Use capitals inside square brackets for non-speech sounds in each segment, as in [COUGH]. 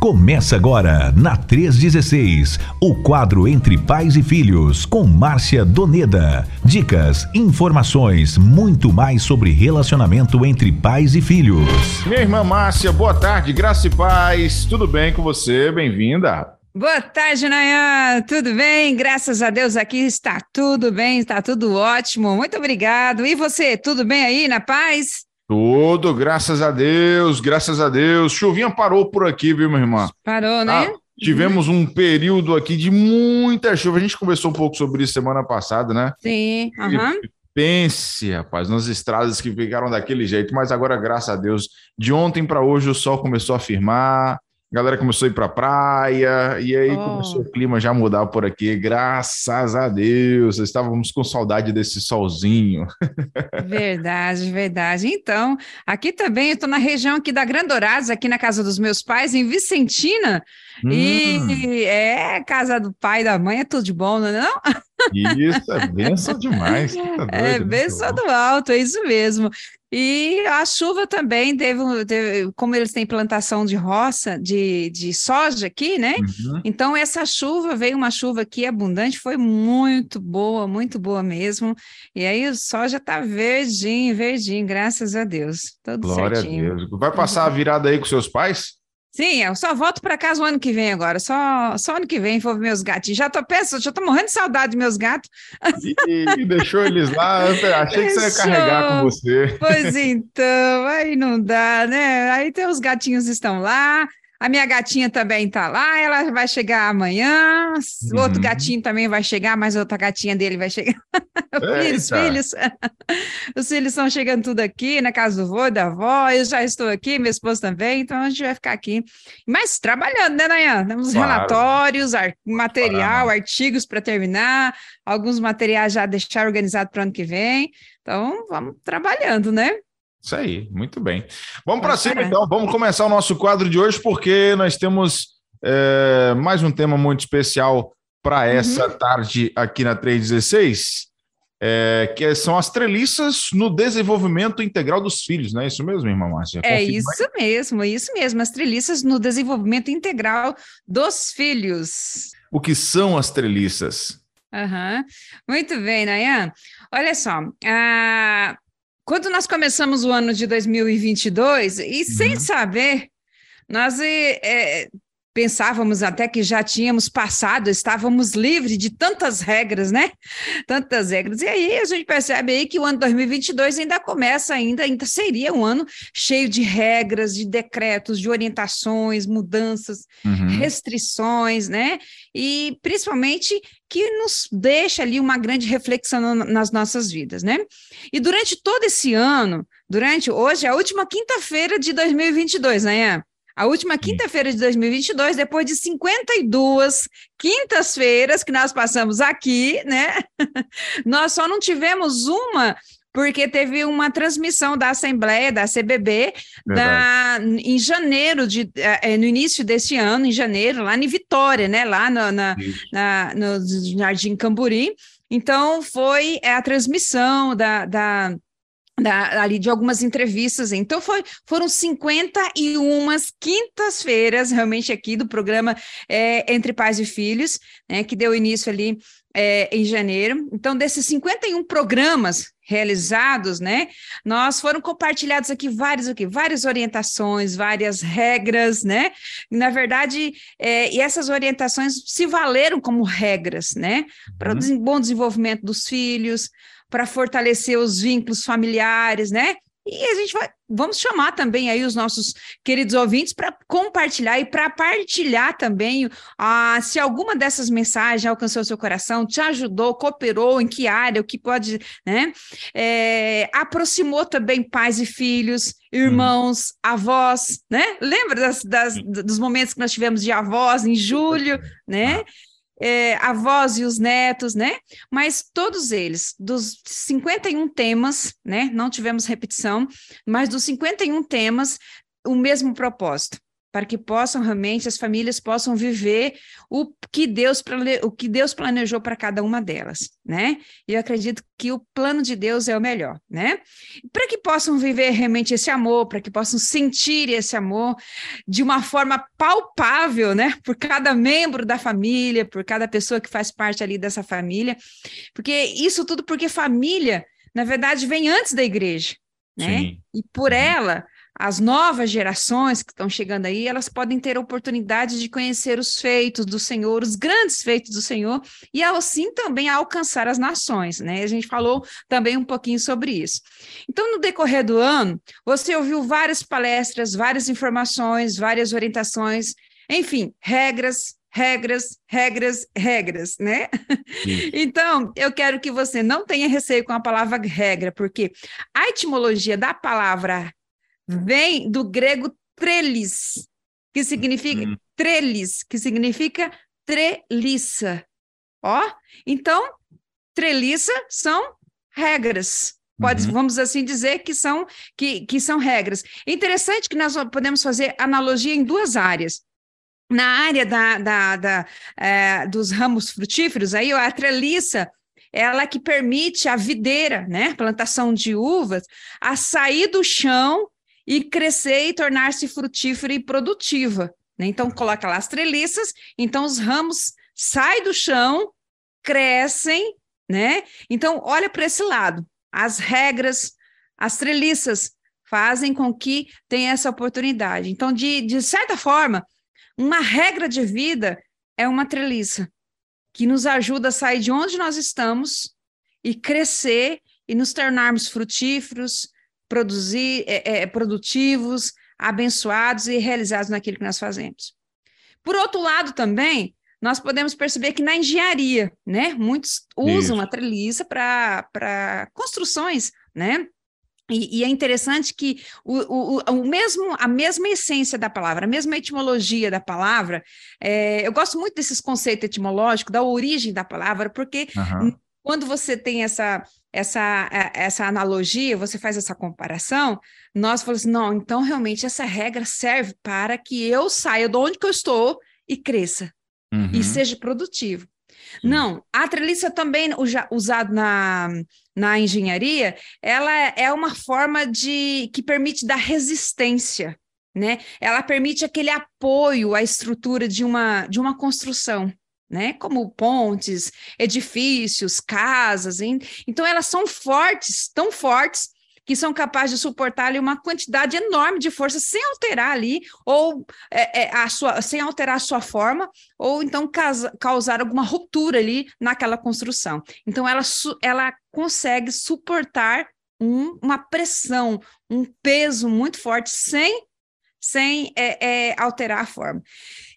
Começa agora, na 316, o quadro Entre Pais e Filhos, com Márcia Doneda. Dicas, informações, muito mais sobre relacionamento entre pais e filhos. Minha irmã Márcia, boa tarde, graça e paz. Tudo bem com você? Bem-vinda. Boa tarde, Nayan. Tudo bem? Graças a Deus aqui está tudo bem, está tudo ótimo. Muito obrigado. E você, tudo bem aí, na paz? Tudo, graças a Deus, graças a Deus. Chuvinha parou por aqui, viu, minha irmã? Parou, né? Ah, tivemos um período aqui de muita chuva. A gente conversou um pouco sobre isso semana passada, né? Sim. Uhum. Pense, rapaz, nas estradas que ficaram daquele jeito, mas agora, graças a Deus, de ontem para hoje o sol começou a firmar, a galera começou a ir para a praia, e aí oh. começou o clima já mudar por aqui. Graças a Deus, estávamos com saudade desse solzinho. Verdade, verdade. Então, aqui também, eu estou na região aqui da Grandorados, aqui na casa dos meus pais, em Vicentina, hum. e é casa do pai e da mãe, é tudo de bom, não é não? Isso, é benção demais. Tá [LAUGHS] doido, é benção do alto, é isso mesmo. E a chuva também teve, teve, como eles têm plantação de roça, de, de soja aqui, né? Uhum. Então, essa chuva, veio uma chuva aqui abundante, foi muito boa, muito boa mesmo. E aí o soja tá verdinho, verdinho, graças a Deus. Tudo Glória certinho. a Deus. Vai passar a virada aí com seus pais? Sim, eu só volto para casa o ano que vem agora. Só, só ano que vem vou ver meus gatinhos. Já tô pensando, já tô morrendo de saudade dos meus gatos. E deixou eles lá. Achei que você ia carregar com você. Pois então, aí não dá, né? Aí tem os gatinhos estão lá. A minha gatinha também está lá, ela vai chegar amanhã. O uhum. outro gatinho também vai chegar, mas outra gatinha dele vai chegar. [LAUGHS] os filhos, os filhos estão chegando tudo aqui na casa do vô e da avó. Eu já estou aqui, minha esposa também, então a gente vai ficar aqui. Mas trabalhando, né, Nayan? Temos claro. relatórios, material, claro. artigos para terminar, alguns materiais já deixar organizado para o ano que vem. Então, vamos trabalhando, né? Isso aí, muito bem. Vamos para cima, então. Vamos começar o nosso quadro de hoje, porque nós temos é, mais um tema muito especial para uhum. essa uhum. tarde aqui na 316, é, que são as treliças no desenvolvimento integral dos filhos, não é isso mesmo, irmã Márcia? É isso mesmo, isso mesmo, as treliças no desenvolvimento integral dos filhos. O que são as treliças? Uhum. Muito bem, Nayan. Olha só, a quando nós começamos o ano de 2022, e uhum. sem saber, nós é, pensávamos até que já tínhamos passado, estávamos livres de tantas regras, né? Tantas regras. E aí a gente percebe aí que o ano 2022 ainda começa ainda, ainda seria um ano cheio de regras, de decretos, de orientações, mudanças, uhum. restrições, né? E principalmente que nos deixa ali uma grande reflexão nas nossas vidas, né? E durante todo esse ano, durante hoje é a última quinta-feira de 2022, né? A última quinta-feira de 2022, depois de 52 quintas-feiras que nós passamos aqui, né? [LAUGHS] nós só não tivemos uma porque teve uma transmissão da Assembleia, da CBB, da, em janeiro, de, é, no início desse ano, em janeiro, lá em Vitória, né, lá no, na, na, no Jardim Camburi. Então, foi a transmissão da, da da, ali de algumas entrevistas. Então, foi, foram 51 quintas-feiras, realmente, aqui do programa é, Entre Pais e Filhos, né, que deu início ali é, em janeiro. Então, desses 51 programas realizados, né, nós foram compartilhados aqui várias, aqui, várias orientações, várias regras, né, na verdade, é, e essas orientações se valeram como regras, né, para uhum. o bom desenvolvimento dos filhos, para fortalecer os vínculos familiares, né? E a gente vai, vamos chamar também aí os nossos queridos ouvintes para compartilhar e para partilhar também ah, se alguma dessas mensagens alcançou o seu coração, te ajudou, cooperou, em que área, o que pode, né? É, aproximou também pais e filhos, irmãos, hum. avós, né? Lembra das, das, dos momentos que nós tivemos de avós em julho, né? É, avós e os netos, né? Mas todos eles, dos 51 temas, né? Não tivemos repetição, mas dos 51 temas, o mesmo propósito. Para que possam realmente as famílias possam viver o que Deus o que Deus planejou para cada uma delas, né? E eu acredito que o plano de Deus é o melhor, né? Para que possam viver realmente esse amor, para que possam sentir esse amor de uma forma palpável, né? Por cada membro da família, por cada pessoa que faz parte ali dessa família, porque isso tudo porque família, na verdade, vem antes da igreja, né? Sim. E por uhum. ela as novas gerações que estão chegando aí, elas podem ter a oportunidade de conhecer os feitos do Senhor, os grandes feitos do Senhor, e assim também alcançar as nações, né? A gente falou também um pouquinho sobre isso. Então, no decorrer do ano, você ouviu várias palestras, várias informações, várias orientações, enfim, regras, regras, regras, regras, né? Sim. [LAUGHS] Então, eu quero que você não tenha receio com a palavra regra, porque a etimologia da palavra vem do grego trelis, que significa uhum. trelis, que significa treliça. Ó, então treliça são regras. Pode, uhum. vamos assim dizer que são que, que são regras. É interessante que nós podemos fazer analogia em duas áreas. Na área da, da, da é, dos ramos frutíferos, aí a treliça ela que permite a videira, né, plantação de uvas, a sair do chão e crescer e tornar-se frutífera e produtiva. Né? Então, coloca lá as treliças, então os ramos saem do chão, crescem, né? Então, olha para esse lado. As regras, as treliças fazem com que tenha essa oportunidade. Então, de, de certa forma, uma regra de vida é uma treliça que nos ajuda a sair de onde nós estamos e crescer e nos tornarmos frutíferos, produzir, é, é, produtivos, abençoados e realizados naquilo que nós fazemos. Por outro lado, também, nós podemos perceber que na engenharia, né, muitos usam Isso. a treliça para construções, né? E, e, é interessante que o, o, o, mesmo, a mesma essência da palavra, a mesma etimologia da palavra, é, eu gosto muito desses conceitos etimológicos, da origem da palavra, porque uhum. Quando você tem essa, essa, é, essa analogia, você faz essa comparação, nós falamos assim, não, então realmente essa regra serve para que eu saia de onde que eu estou e cresça, uhum. e seja produtivo. Não, a treliça também usada na, na engenharia, ela é uma forma de que permite dar resistência, né? Ela permite aquele apoio à estrutura de uma, de uma construção né? Como pontes, edifícios, casas. Hein? Então, elas são fortes, tão fortes, que são capazes de suportar ali uma quantidade enorme de força sem alterar ali, ou é, é, a sua, sem alterar a sua forma, ou então causa, causar alguma ruptura ali naquela construção. Então, ela, ela consegue suportar um, uma pressão, um peso muito forte sem, sem é, é alterar a forma.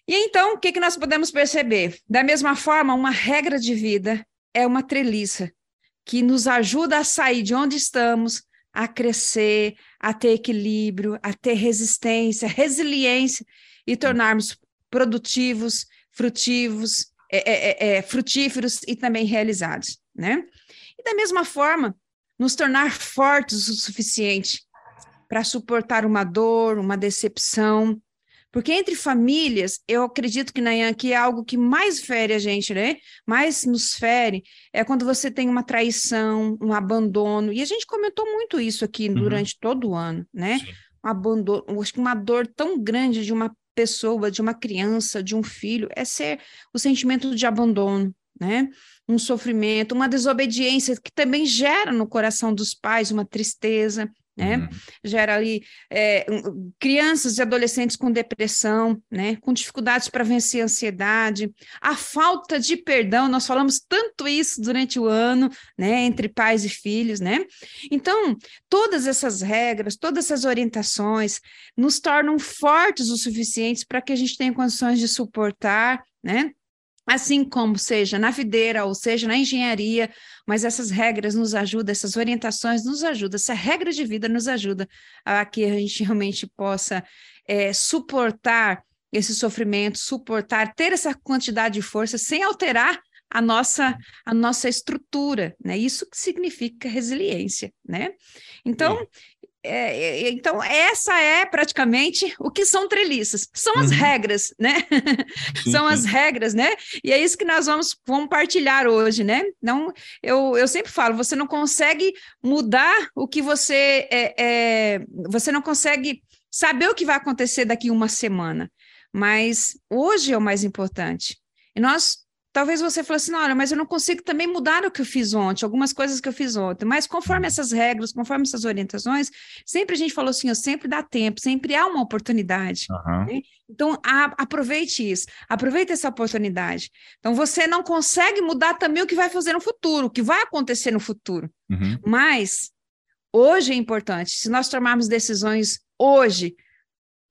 E então, o que, que nós podemos perceber? Da mesma forma, uma regra de vida é uma treliça que nos ajuda a sair de onde estamos, a crescer, a ter equilíbrio, a ter resistência, resiliência e tornarmos produtivos, frutivos, é, é, é, é frutíferos e também realizados, né? E da mesma forma, nos tornar fortes o suficiente para suportar uma dor, uma decepção, porque entre famílias, eu acredito que, Nayan, que é algo que mais fere a gente, né? Mais nos fere é quando você tem uma traição, um abandono. E a gente comentou muito isso aqui uhum. durante todo o ano, né? Sim. Um abandono, acho que uma dor tão grande de uma pessoa, de uma criança, de um filho, é ser o sentimento de abandono, né? Um sofrimento, uma desobediência que também gera no coração dos pais uma tristeza, né? Uhum. Gera ali é, crianças e adolescentes com depressão, né? Com dificuldades para vencer a ansiedade, a falta de perdão. Nós falamos tanto isso durante o ano, né? Entre pais e filhos, né? Então, todas essas regras, todas essas orientações nos tornam fortes o suficientes para que a gente tenha condições de suportar, né? Assim como seja na videira ou seja na engenharia, mas essas regras nos ajudam, essas orientações nos ajudam, essa regra de vida nos ajuda a que a gente [LAUGHS] realmente possa é, suportar esse sofrimento, suportar, ter essa quantidade de força sem alterar a nossa, a nossa estrutura, né? Isso que significa resiliência, né? Então, é, então, essa é praticamente o que são treliças. São as uhum. regras, né? [LAUGHS] Sim, são sim. as regras, né? E é isso que nós vamos compartilhar hoje, né? Não, eu, eu sempre falo, você não consegue mudar o que você é, é, você não consegue saber o que vai acontecer daqui uma semana, mas hoje é o mais importante. E nós Talvez você fale assim, olha, mas eu não consigo também mudar o que eu fiz ontem, algumas coisas que eu fiz ontem. Mas conforme essas regras, conforme essas orientações, sempre a gente falou assim, ó, sempre dá tempo, sempre há uma oportunidade. Uhum. Né? Então, a, aproveite isso, aproveite essa oportunidade. Então, você não consegue mudar também o que vai fazer no futuro, o que vai acontecer no futuro. Uhum. Mas hoje é importante. Se nós tomarmos decisões hoje,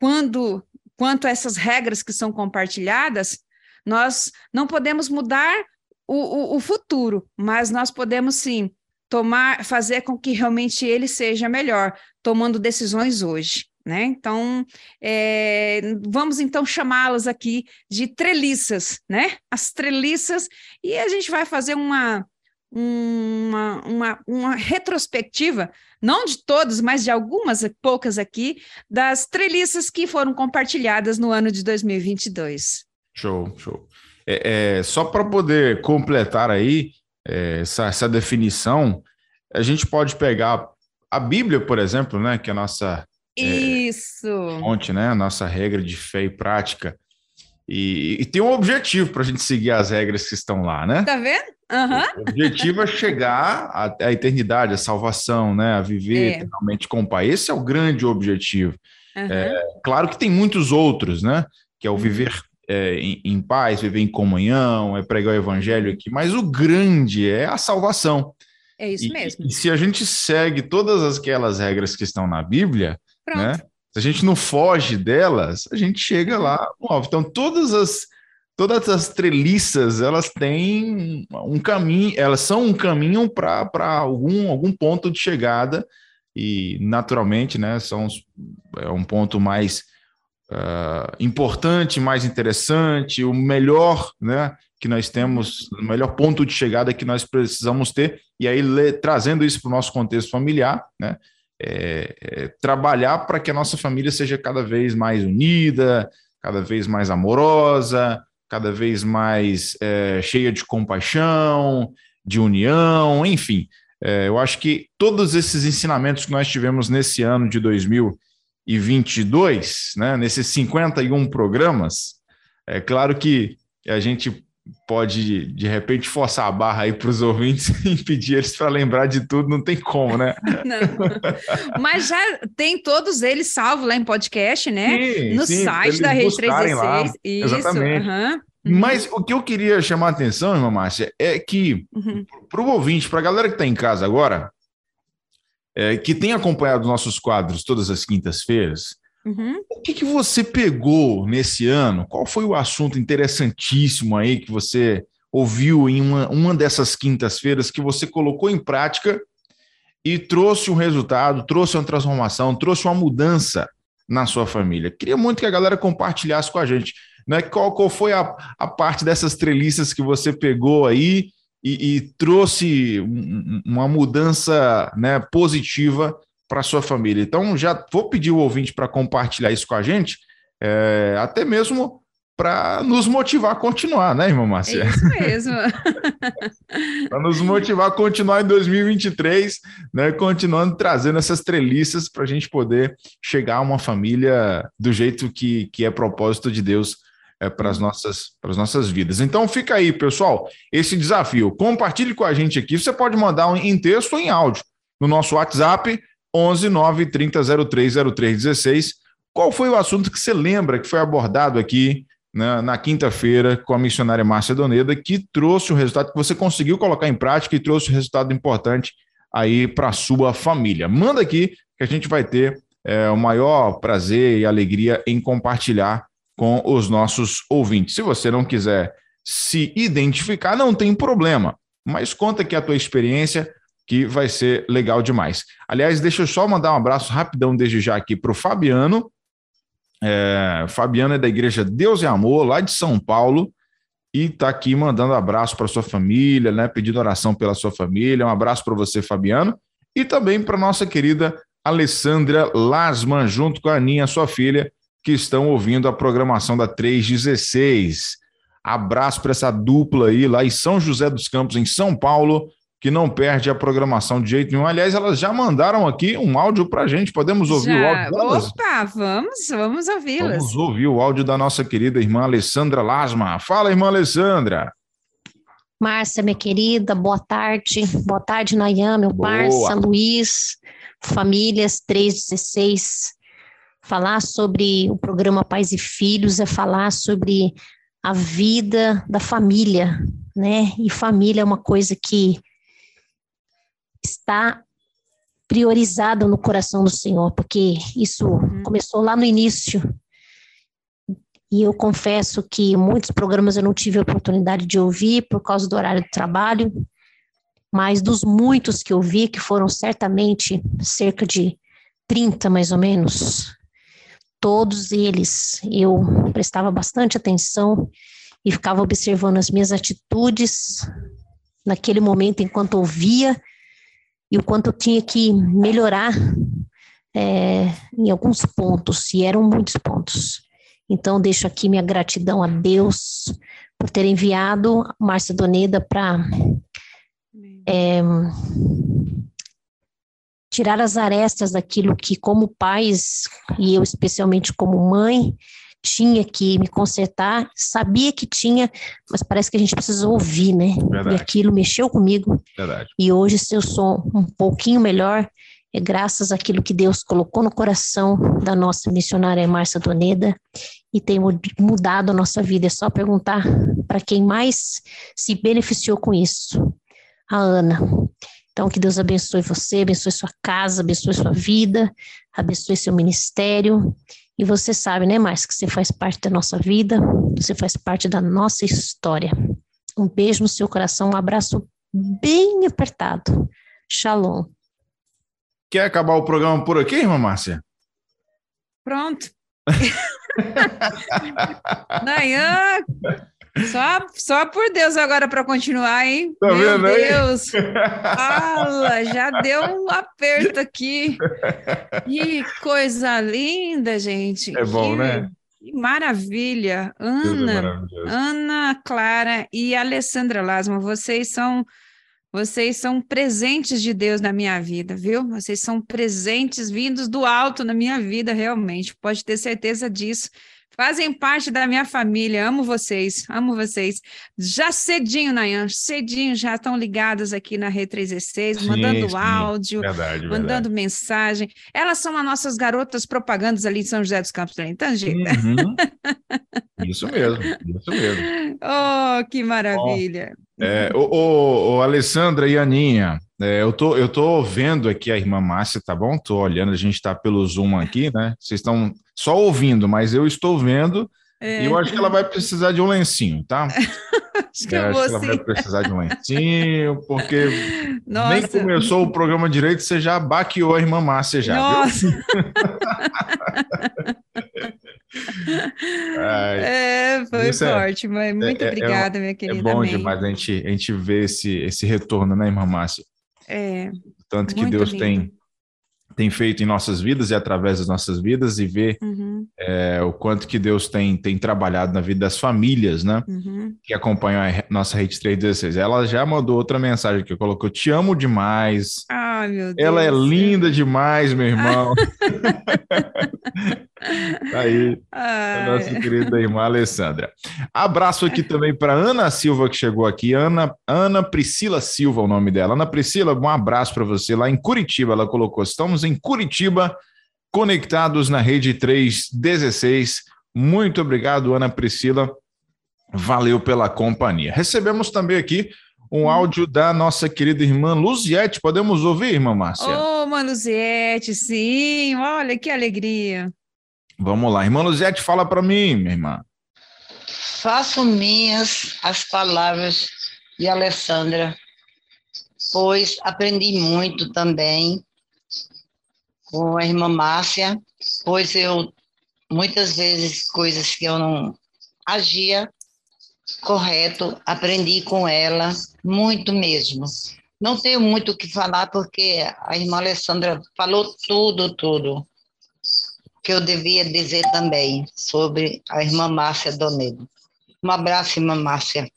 quando quanto a essas regras que são compartilhadas, nós não podemos mudar o, o, o futuro, mas nós podemos sim tomar, fazer com que realmente ele seja melhor, tomando decisões hoje. Né? Então, é, vamos então chamá-las aqui de treliças, né? As treliças, e a gente vai fazer uma, uma, uma, uma retrospectiva, não de todas, mas de algumas poucas aqui, das treliças que foram compartilhadas no ano de 2022. Show, show. É, é só para poder completar aí é, essa, essa definição, a gente pode pegar a Bíblia, por exemplo, né, que é a nossa é, Isso. É, fonte, né, a nossa regra de fé e prática. E, e tem um objetivo para a gente seguir as regras que estão lá, né? Tá vendo? Uhum. O objetivo é chegar à, à, eternidade, à salvação, né? A viver é. eternamente com o Pai. Esse é o grande objetivo. Uhum. É, claro que tem muitos outros, né? Que é o uhum. viver é, em, em, paz, viver em comunhão, é pregar o evangelho aqui, mas o grande é a salvação. É isso e, mesmo. E se a gente segue todas aquelas regras que estão na Bíblia, né, se a gente não foge delas, a gente chega lá no alvo. Então, todas as todas as treliças, elas têm um caminho, elas são um caminho para algum, algum ponto de chegada e naturalmente, né, são é um ponto mais uh, importante, mais interessante, o melhor, né? Que nós temos, o melhor ponto de chegada que nós precisamos ter, e aí trazendo isso para o nosso contexto familiar, né? É, é, trabalhar para que a nossa família seja cada vez mais unida, cada vez mais amorosa, cada vez mais é, cheia de compaixão, de união, enfim. É, eu acho que todos esses ensinamentos que nós tivemos nesse ano de 2000 e 22, né, nesses 51 programas, é claro que a gente pode, de repente, forçar a barra aí para os ouvintes [LAUGHS] e pedir eles para lembrar de tudo, não tem como, né? [LAUGHS] Não. Mas já tem todos eles salvos lá em podcast, né? Sim, no sim, site da Rede 316. Lá. Isso, Exatamente. Uhum. Mas o que eu queria chamar a atenção, irmã Márcia, é que uhum. para o ouvinte, para a galera que está em casa agora, é, que tem acompanhado nossos quadros todas as quintas-feiras, uhum. o que, que você pegou nesse ano? Qual foi o assunto interessantíssimo aí que você ouviu em uma, uma dessas quintas-feiras que você colocou em prática e trouxe um resultado, trouxe uma transformação, trouxe uma mudança na sua família? Queria muito que a galera compartilhasse com a gente. Né? Qual, qual foi a, a parte dessas treliças que você pegou aí e, e trouxe uma mudança né, positiva para sua família. Então, já vou pedir o ouvinte para compartilhar isso com a gente, é, até mesmo para nos motivar a continuar, né, irmã Márcia? É isso mesmo. [LAUGHS] para nos motivar a continuar em 2023, né, continuando trazendo essas treliças para a gente poder chegar a uma família do jeito que, que é propósito de Deus é, para as nossas, nossas vidas. Então fica aí, pessoal, esse desafio. Compartilhe com a gente aqui. Você pode mandar um, em texto ou em áudio no nosso WhatsApp 11 9 30 03 03 16. Qual foi o assunto que você lembra que foi abordado aqui né, na quinta-feira com a missionária Márcia Doneda, que trouxe o resultado que você conseguiu colocar em prática e trouxe um resultado importante aí para a sua família? Manda aqui que a gente vai ter é, o maior prazer e alegria em compartilhar com os nossos ouvintes. Se você não quiser se identificar, não tem problema, mas conta aqui a tua experiência que vai ser legal demais. Aliás, deixa eu só mandar um abraço rapidão desde já aqui para o Fabiano. É, Fabiano é da Igreja Deus e Amor, lá de São Paulo, e está aqui mandando abraço para sua família, né? Pedindo oração pela sua família. Um abraço para você, Fabiano, e também para nossa querida Alessandra Lasman, junto com a Aninha, sua filha, que estão ouvindo a programação da 316. Abraço para essa dupla aí lá em São José dos Campos, em São Paulo, que não perde a programação de jeito nenhum. Aliás, elas já mandaram aqui um áudio para a gente. Podemos ouvir já. o áudio delas? Opa, vamos, vamos ouvi-las. Vamos ouvir o áudio da nossa querida irmã Alessandra Lasma. Fala, irmã Alessandra. Márcia, minha querida, boa tarde. Boa tarde, Nayan, meu parça, Luiz, famílias 316. Falar sobre o programa Pais e Filhos é falar sobre a vida da família, né? E família é uma coisa que está priorizada no coração do Senhor, porque isso uhum. começou lá no início, e eu confesso que muitos programas eu não tive a oportunidade de ouvir por causa do horário de trabalho, mas dos muitos que eu vi, que foram certamente cerca de 30 mais ou menos, todos eles eu prestava bastante atenção e ficava observando as minhas atitudes naquele momento enquanto ouvia e o quanto eu tinha que melhorar é, em alguns pontos, e eram muitos pontos. Então, deixo aqui minha gratidão a Deus por ter enviado Márcia Doneda para é, tirar as arestas daquilo que, como pais, e eu especialmente como mãe, tinha que me consertar, sabia que tinha, mas parece que a gente precisa ouvir, né? Verdade. E aquilo mexeu comigo. Verdade. E hoje, se eu sou um pouquinho melhor, é graças àquilo que Deus colocou no coração da nossa missionária Márcia Doneda e tem mudado a nossa vida. É só perguntar para quem mais se beneficiou com isso. A Ana. Então, que Deus abençoe você, abençoe sua casa, abençoe sua vida, abençoe seu ministério. E você sabe, né, Márcia, que você faz parte da nossa vida, você faz parte da nossa história. Um beijo no seu coração, um abraço bem apertado. Shalom. Quer acabar o programa por aqui, irmã Márcia? Pronto. [LAUGHS] Nayan, só, só por Deus agora para continuar, hein? Tá Meu vendo Deus! [LAUGHS] Fala, já deu um aperto aqui. Que coisa linda, gente. É bom, que, né? Que maravilha. É Ana, é Ana Clara e Alessandra Lasma, vocês são vocês são presentes de Deus na minha vida, viu? Vocês são presentes vindos do alto na minha vida, realmente. Pode ter certeza disso. Fazem parte da minha família. Amo vocês, amo vocês. Já cedinho, Nayan, cedinho já estão ligadas aqui na Rede 316, sim, mandando sim. áudio, verdade, mandando verdade. mensagem. Elas são as nossas garotas propagandas ali em São José dos Campos também, então, gente. Uhum. [LAUGHS] isso mesmo, isso mesmo. Oh, que maravilha. É, o, Alessandra e a Aninha, é, eu, tô, eu tô vendo aqui a irmã Márcia, tá bom? Tô olhando, a gente tá pelo Zoom aqui, né? Vocês estão só ouvindo, mas eu estou vendo é. e eu acho que ela vai precisar de um lencinho, tá? [LAUGHS] acho que, é, acho que ela vai precisar de um lencinho, porque Nossa. nem começou o programa direito, você já baqueou a irmã Márcia já, Nossa. [LAUGHS] viu? é, foi é forte, mas muito é, é obrigada, minha querida. É bom Amém. demais a gente, a gente ver esse, esse retorno, né, irmã Márcia? É. Tanto que Deus lindo. tem tem feito em nossas vidas e através das nossas vidas e ver uhum. é, o quanto que Deus tem, tem trabalhado na vida das famílias, né? Uhum. Que acompanham a nossa Rede 316. Ela já mandou outra mensagem que eu colocou: Te amo demais. Ai, meu Deus. Ela é linda demais, meu irmão. [LAUGHS] [LAUGHS] tá aí, a nossa querida irmã Alessandra. Abraço aqui também para Ana Silva, que chegou aqui. Ana, Ana Priscila Silva, o nome dela. Ana Priscila, um abraço para você lá em Curitiba. Ela colocou: Estamos em Curitiba, conectados na rede 316. Muito obrigado, Ana Priscila. Valeu pela companhia. Recebemos também aqui um áudio da nossa querida irmã Luziette. Podemos ouvir, irmã Márcia? Ô, oh, irmã Luziette, sim. Olha que alegria. Vamos lá. Irmã Luziette, fala para mim, minha irmã. Faço minhas as palavras de Alessandra, pois aprendi muito também com a irmã Márcia, pois eu, muitas vezes, coisas que eu não agia correto, aprendi com ela muito mesmo. Não tenho muito o que falar, porque a irmã Alessandra falou tudo, tudo que eu devia dizer também sobre a irmã Márcia Donedo. Um abraço, irmã Márcia.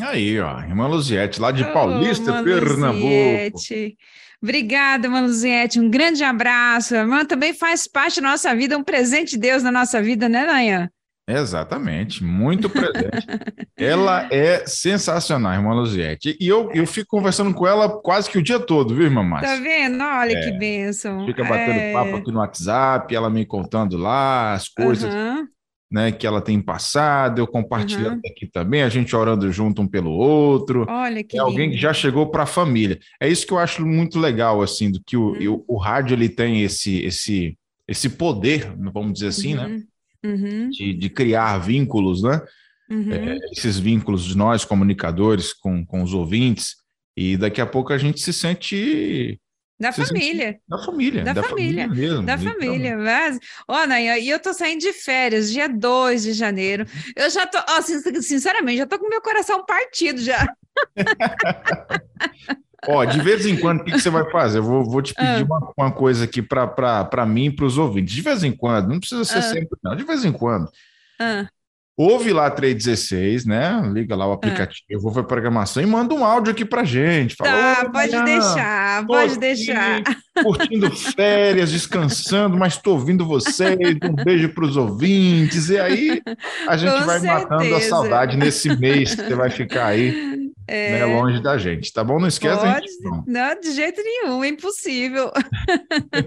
Aí, ó, irmã Luziette, lá de Paulista, oh, Pernambuco. Luziette. Obrigada, irmã Luziette. Um grande abraço. A irmã também faz parte da nossa vida, um presente de Deus na nossa vida, né, Nayan? Exatamente, muito presente. [LAUGHS] ela é sensacional, irmã Luziette. E eu, eu fico conversando com ela quase que o dia todo, viu, irmã Márcia? Tá vendo? Olha é, que bênção. Fica batendo é... papo aqui no WhatsApp, ela me contando lá as coisas uhum. né, que ela tem passado, eu compartilhando uhum. aqui também, a gente orando junto um pelo outro. Olha que É alguém lindo. que já chegou para a família. É isso que eu acho muito legal, assim, do que o, uhum. o, o rádio ele tem esse, esse, esse poder, vamos dizer assim, né? Uhum uhum. de, de, criar vínculos, né? Uhum. É, esses vínculos de nós, comunicadores, com, com os ouvintes, e daqui a pouco a gente se sente. Da família. Da família. Da, da família. família mesmo. Da então... família. Mas, ó, Nayan, e eu tô saindo de férias, dia 2 de janeiro. Eu já tô, ó, sinceramente, já tô com meu coração partido já. [LAUGHS] Ó, de vez em quando, o que, que, você vai fazer? Eu vou, vou te pedir ah. uma, uma, coisa aqui para mim e para os ouvintes. De vez em quando, não precisa ser ah. sempre, não. De vez em quando. Ah. Ouve lá 316, né? Liga lá o aplicativo, ah. ouve a programação e manda um áudio aqui pra gente. Fala, tá, pode deixar, pode deixar. [LAUGHS] Curtindo férias, descansando, mas estou ouvindo vocês. Um beijo para os ouvintes. E aí a gente Com vai certeza. matando a saudade nesse mês que você vai ficar aí é... Né, longe da gente, tá bom? Não esquece Pode... gente, não. não, de jeito nenhum, é impossível.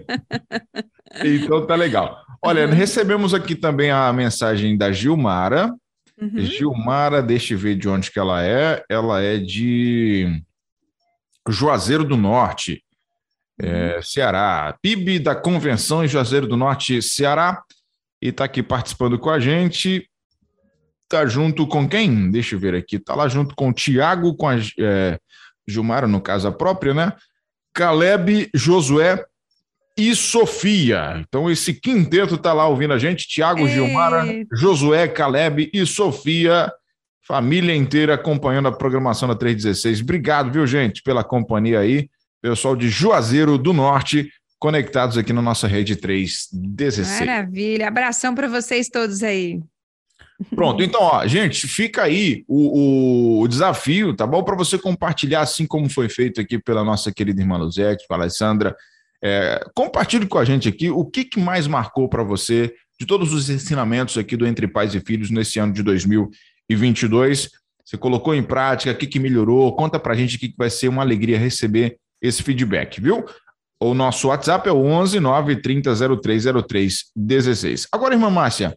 [LAUGHS] então tá legal. Olha, uhum. recebemos aqui também a mensagem da Gilmara. Uhum. Gilmara, deixa eu ver de onde que ela é. Ela é de Juazeiro do Norte, é, uhum. Ceará. PIB da Convenção em Juazeiro do Norte, Ceará. E está aqui participando com a gente. Tá junto com quem? Deixa eu ver aqui. Tá lá junto com o Tiago, com a é, Gilmara, no caso a própria, né? Caleb, Josué e Sofia. Então, esse quinteto tá lá ouvindo a gente: Tiago, Gilmara, Josué, Caleb e Sofia. Família inteira acompanhando a programação da 316. Obrigado, viu, gente, pela companhia aí. Pessoal de Juazeiro do Norte, conectados aqui na nossa rede 316. Maravilha. Abração para vocês todos aí. Pronto, então, ó, gente, fica aí o, o desafio, tá bom? Para você compartilhar, assim como foi feito aqui pela nossa querida irmã Luzete, com a Alessandra. É, compartilhe com a gente aqui o que, que mais marcou para você de todos os ensinamentos aqui do Entre Pais e Filhos nesse ano de 2022. Você colocou em prática, o que, que melhorou? Conta para a gente que vai ser uma alegria receber esse feedback, viu? O nosso WhatsApp é o 11 930 0303 16. Agora, irmã Márcia,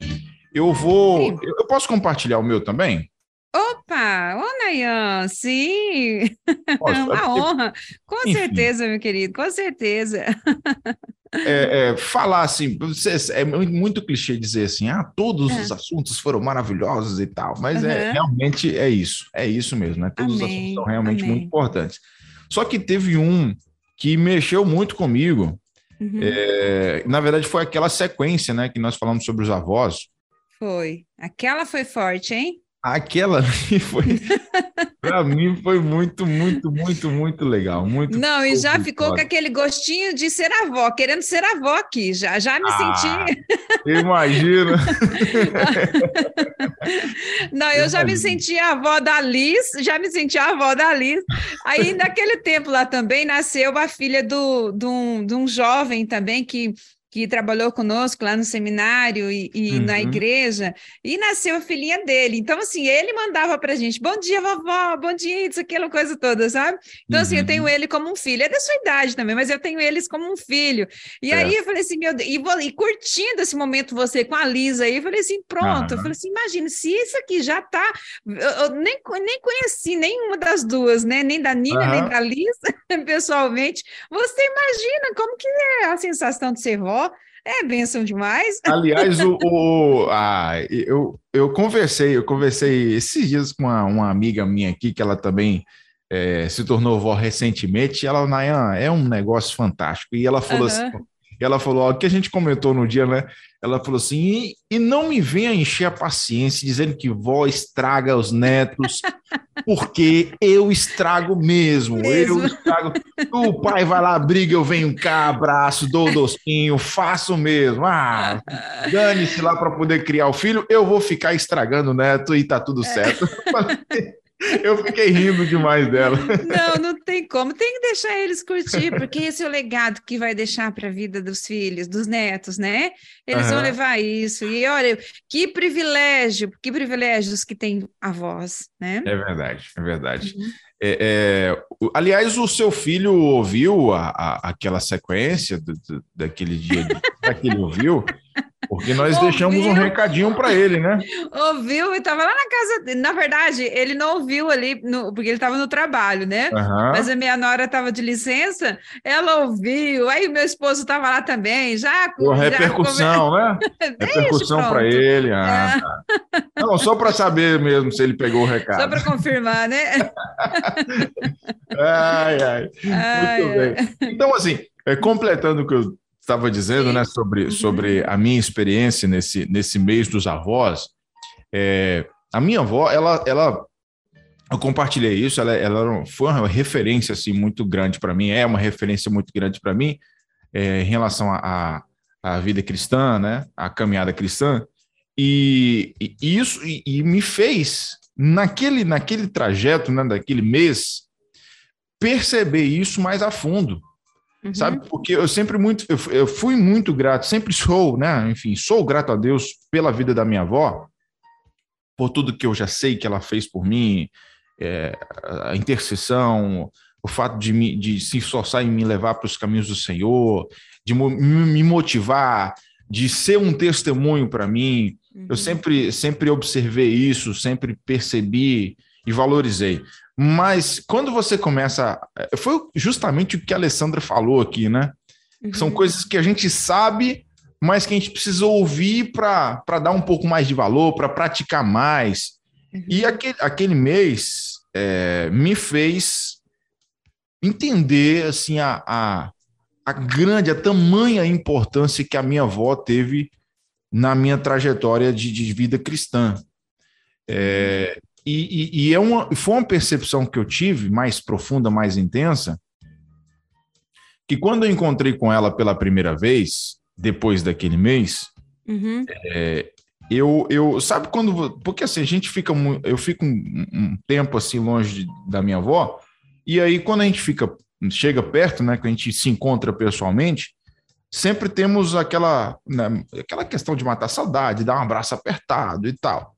eu vou. Eu posso compartilhar o meu também? Opa! Ô, Nayan, sim! [LAUGHS] Posso, Uma é honra. Com Enfim. certeza, meu querido, com certeza. É, [LAUGHS] é, falar assim, é muito clichê dizer assim, ah, todos é. os assuntos foram maravilhosos e tal, mas uhum. é realmente é isso, é isso mesmo, né? Todos Amém. os assuntos são realmente Amém. muito importantes. Só que teve um que mexeu muito comigo. Uhum. É, na verdade, foi aquela sequência, né, que nós falamos sobre os avós. Foi. Aquela foi forte, hein? Aquela [LAUGHS] foi, [LAUGHS] para mim foi muito, muito, muito, muito legal, muito. Não, e já ficou com aquele gostinho de ser avó, querendo ser avó aqui, já, já me ah, senti. Imagina. [LAUGHS] Não, eu já me senti a avó da Liz, já me senti a avó da Liz. Aí naquele tempo lá também nasceu a filha do, de, um, de um jovem também que que trabalhou conosco lá no seminário e, e uhum. na igreja, e nasceu a filhinha dele. Então, assim, ele mandava para a gente, bom dia, vovó, bom dia, isso, aquela coisa toda, sabe? Então, uhum. assim, eu tenho uhum. ele como um filho, é da sua idade também, mas eu tenho eles como um filho. E é. aí eu falei assim, meu Deus, e, vou, e, curtindo esse momento você com a Lisa aí, eu falei assim, pronto, uhum. eu falei assim, imagina, se isso aqui já tá, eu, eu nem, nem conheci nenhuma das duas, né, nem da Nina, nem da Lisa, [LAUGHS] pessoalmente, você imagina como que é a sensação de ser vó, é bênção demais. [LAUGHS] Aliás, o, o ah, eu, eu conversei, eu conversei esses dias com uma, uma amiga minha aqui, que ela também é, se tornou vó recentemente, e ela, Nayan, é um negócio fantástico. E ela falou uhum. assim: ela falou, o que a gente comentou no dia, né? Ela falou assim, e, e não me venha encher a paciência dizendo que vó estraga os netos, porque eu estrago mesmo, mesmo. eu estrago. O pai vai lá, briga, eu venho cá, abraço, dou o docinho, faço mesmo. Ah, dane-se lá para poder criar o filho, eu vou ficar estragando o neto e tá tudo certo. [LAUGHS] Eu fiquei rindo demais dela. Não, não tem como. Tem que deixar eles curtir, porque esse é o legado que vai deixar para a vida dos filhos, dos netos, né? Eles uhum. vão levar isso. E olha, que privilégio, que privilégios que tem avós, né? É verdade, é verdade. Uhum. É, é, aliás, o seu filho ouviu a, a, aquela sequência do, do, daquele dia daquele ouviu? [LAUGHS] Porque nós ouviu. deixamos um recadinho para ele, né? Ouviu e estava lá na casa. Na verdade, ele não ouviu ali, no, porque ele estava no trabalho, né? Uhum. Mas a minha nora estava de licença, ela ouviu. Aí meu esposo estava lá também, já. com repercussão, come... [LAUGHS] né? repercussão para ele. Ah, é. tá. Não, só para saber mesmo se ele pegou o recado. Só para confirmar, né? [LAUGHS] ai, ai. ai Muito ai. bem. Então, assim, é, completando o que eu estava dizendo, né, sobre, uhum. sobre a minha experiência nesse, nesse mês dos avós. É, a minha avó, ela, ela, eu compartilhei isso, ela, ela foi uma referência assim muito grande para mim, é uma referência muito grande para mim é, em relação à vida cristã, né, a caminhada cristã. E, e isso e, e, me fez naquele naquele trajeto, né, daquele mês, perceber isso mais a fundo Uhum. Sabe? Porque eu sempre muito, eu, eu, fui muito grato, sempre sou, né? Enfim, sou grato a Deus pela vida da minha avó, por tudo que eu já sei que ela fez por mim, é, a intercessão, o fato de, me, de se esforçar em me levar para os caminhos do Senhor, de me motivar, de ser um testemunho para mim. Uhum. Eu sempre, sempre observei isso, sempre percebi e valorizei. Mas quando você começa. Eh, foi justamente o que a Alessandra falou aqui, né? Uhum. São coisas que a gente sabe, mas que a gente precisa ouvir para dar um pouco mais de valor, para praticar mais. Uhum. E aquele, aquele mês é, me fez entender assim, a, a, a grande, a tamanha importância que a minha avó teve na minha trajetória de, de vida cristã. É, e, e, e é uma, foi uma percepção que eu tive, mais profunda, mais intensa, que quando eu encontrei com ela pela primeira vez, depois daquele mês, uhum. é, eu, eu. Sabe quando. Porque assim, a gente fica. Eu fico um, um tempo assim longe de, da minha avó, e aí quando a gente fica. Chega perto, né? Que a gente se encontra pessoalmente, sempre temos aquela, né, aquela questão de matar saudade, dar um abraço apertado e tal.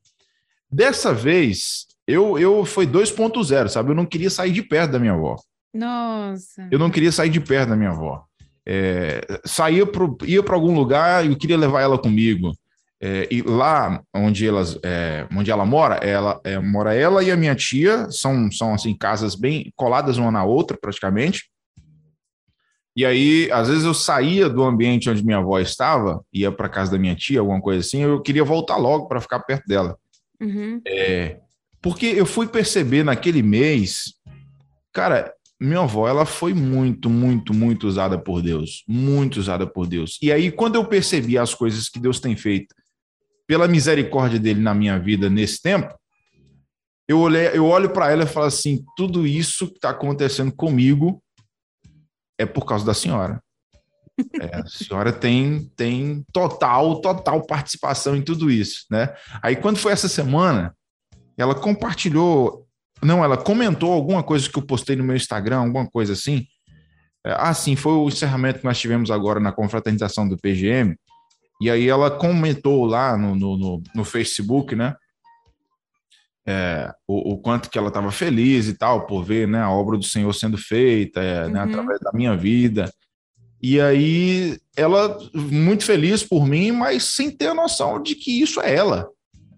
Dessa vez, eu, eu foi 2.0, sabe? Eu não queria sair de perto da minha avó. Nossa. Eu não queria sair de perto da minha avó. É, saía pro, ia para algum lugar e eu queria levar ela comigo. É, e lá onde, elas, é, onde ela mora, ela é, mora ela e a minha tia, são, são assim casas bem coladas uma na outra praticamente. E aí, às vezes eu saía do ambiente onde minha avó estava, ia para casa da minha tia, alguma coisa assim, eu queria voltar logo para ficar perto dela. Uhum. É, porque eu fui perceber naquele mês, cara, minha avó, ela foi muito, muito, muito usada por Deus, muito usada por Deus. E aí, quando eu percebi as coisas que Deus tem feito pela misericórdia dele na minha vida nesse tempo, eu, olhei, eu olho para ela e falo assim: tudo isso que está acontecendo comigo é por causa da senhora. É, a senhora tem, tem total, total participação em tudo isso, né? Aí quando foi essa semana, ela compartilhou, não, ela comentou alguma coisa que eu postei no meu Instagram, alguma coisa assim. É, ah, sim, foi o encerramento que nós tivemos agora na confraternização do PGM. E aí ela comentou lá no, no, no, no Facebook, né? É, o, o, quanto que ela estava feliz e tal por ver né, a obra do Senhor sendo feita é, né, uhum. através da minha vida. E aí ela muito feliz por mim, mas sem ter a noção de que isso é ela.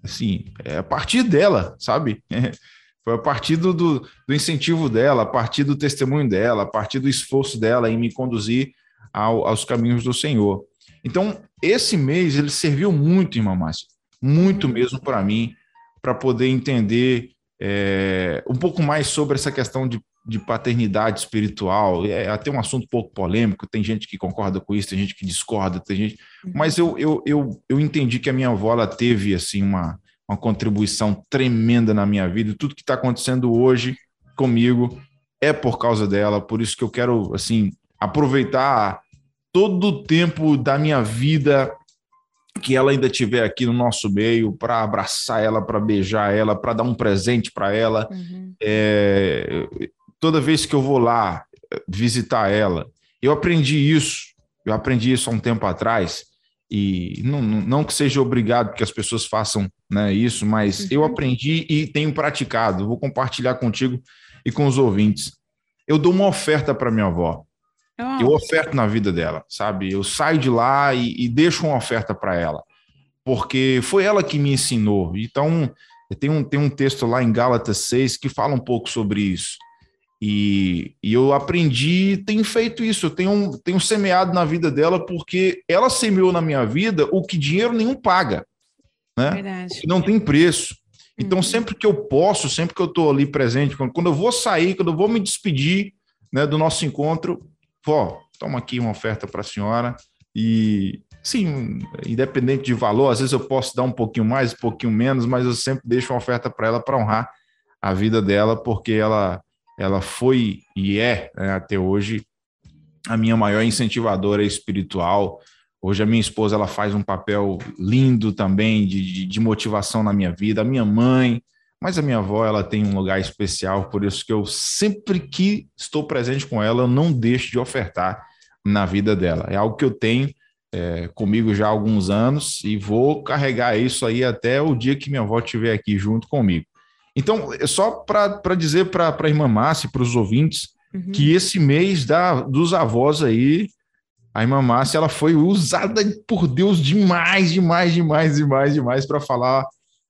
Assim, é a partir dela, sabe? [LAUGHS] Foi a partir do, do, do, incentivo dela, a partir do testemunho dela, a partir do esforço dela em me conduzir ao, aos caminhos do Senhor. Então, esse mês ele serviu muito, irmã Márcia, muito mesmo para mim, para poder entender é, um pouco mais sobre essa questão de de paternidade espiritual. É até um assunto um pouco polêmico, tem gente que concorda com isso, tem gente que discorda, tem gente. Uhum. Mas eu, eu, eu, eu entendi que a minha avó ela teve assim uma, uma contribuição tremenda na minha vida. E tudo que está acontecendo hoje comigo é por causa dela. Por isso que eu quero assim aproveitar todo o tempo da minha vida que ela ainda estiver aqui no nosso meio para abraçar ela, para beijar ela, para dar um presente para ela. Uhum. É, toda vez que eu vou lá eh, visitar ela, eu aprendi isso, eu aprendi isso há um tempo atrás, e não, não que seja obrigado que as pessoas façam né, isso, mas uhum. eu aprendi e tenho praticado, vou compartilhar contigo e com os ouvintes. Eu dou uma oferta para minha avó. Oh. Eu oferto na vida dela, sabe? Eu saio de lá e, e deixo uma oferta para ela, porque foi ela que me ensinou. Então, tem um, tem um texto lá em Gálatas 6 que fala um pouco sobre isso. E, e, eu aprendi, tenho feito isso, eu tenho, tenho semeado na vida dela, porque ela semeou na minha vida o que dinheiro nenhum paga, né? Verdade. Não tem preço. Então, uhum. sempre que eu posso, sempre que eu estou ali presente, quando, quando eu vou sair, quando eu vou me despedir né, do nosso encontro, vó, toma aqui uma oferta para a senhora. E, sim, independente de valor, às vezes eu posso dar um pouquinho mais, um pouquinho menos, mas eu sempre deixo uma oferta para ela para honrar a vida dela, porque ela ela foi e é né, até hoje a minha maior incentivadora espiritual. Hoje a minha esposa ela faz um papel lindo também de, de, de, motivação na minha vida. A minha mãe, mas a minha avó ela tem um lugar especial, por isso que eu sempre que estou presente com ela, eu não deixo de ofertar na vida dela. É algo que eu tenho é, comigo já há alguns anos e vou carregar isso aí até o dia que minha avó estiver aqui junto comigo. Então, é só para dizer para a irmã Márcia, para os ouvintes, uhum. que esse mês da, dos avós aí, a irmã Márcia ela foi usada por Deus demais, demais, demais, demais, demais para falar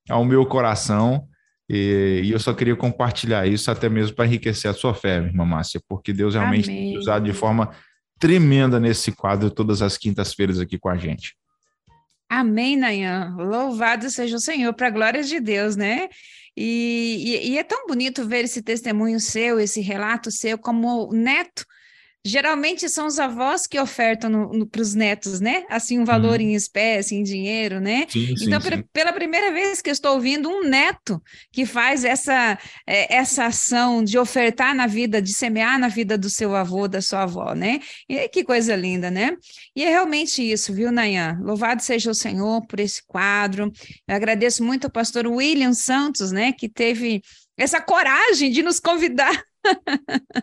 ao meu coração. E, e, eu só queria compartilhar isso até mesmo para enriquecer a sua fé, irmã Márcia, porque Deus realmente Amém. tem usado de forma tremenda nesse quadro todas as quintas-feiras aqui com a gente. Amém, Nayan. Louvado seja o Senhor, para a glória de Deus, né? E, e, e, é tão bonito ver esse testemunho seu, esse relato seu, como neto Geralmente são os avós que ofertam para os netos, né? Assim, um valor uhum. em espécie, em dinheiro, né? Sim, então, sim, sim. pela primeira vez que eu estou ouvindo um neto que faz essa, é, essa ação de ofertar na vida, de semear na vida do seu avô, da sua avó, né? E que coisa linda, né? E é realmente isso, viu, Nayan? Louvado seja o Senhor por esse quadro. Eu agradeço muito ao pastor William Santos, né? Que teve essa coragem de nos convidar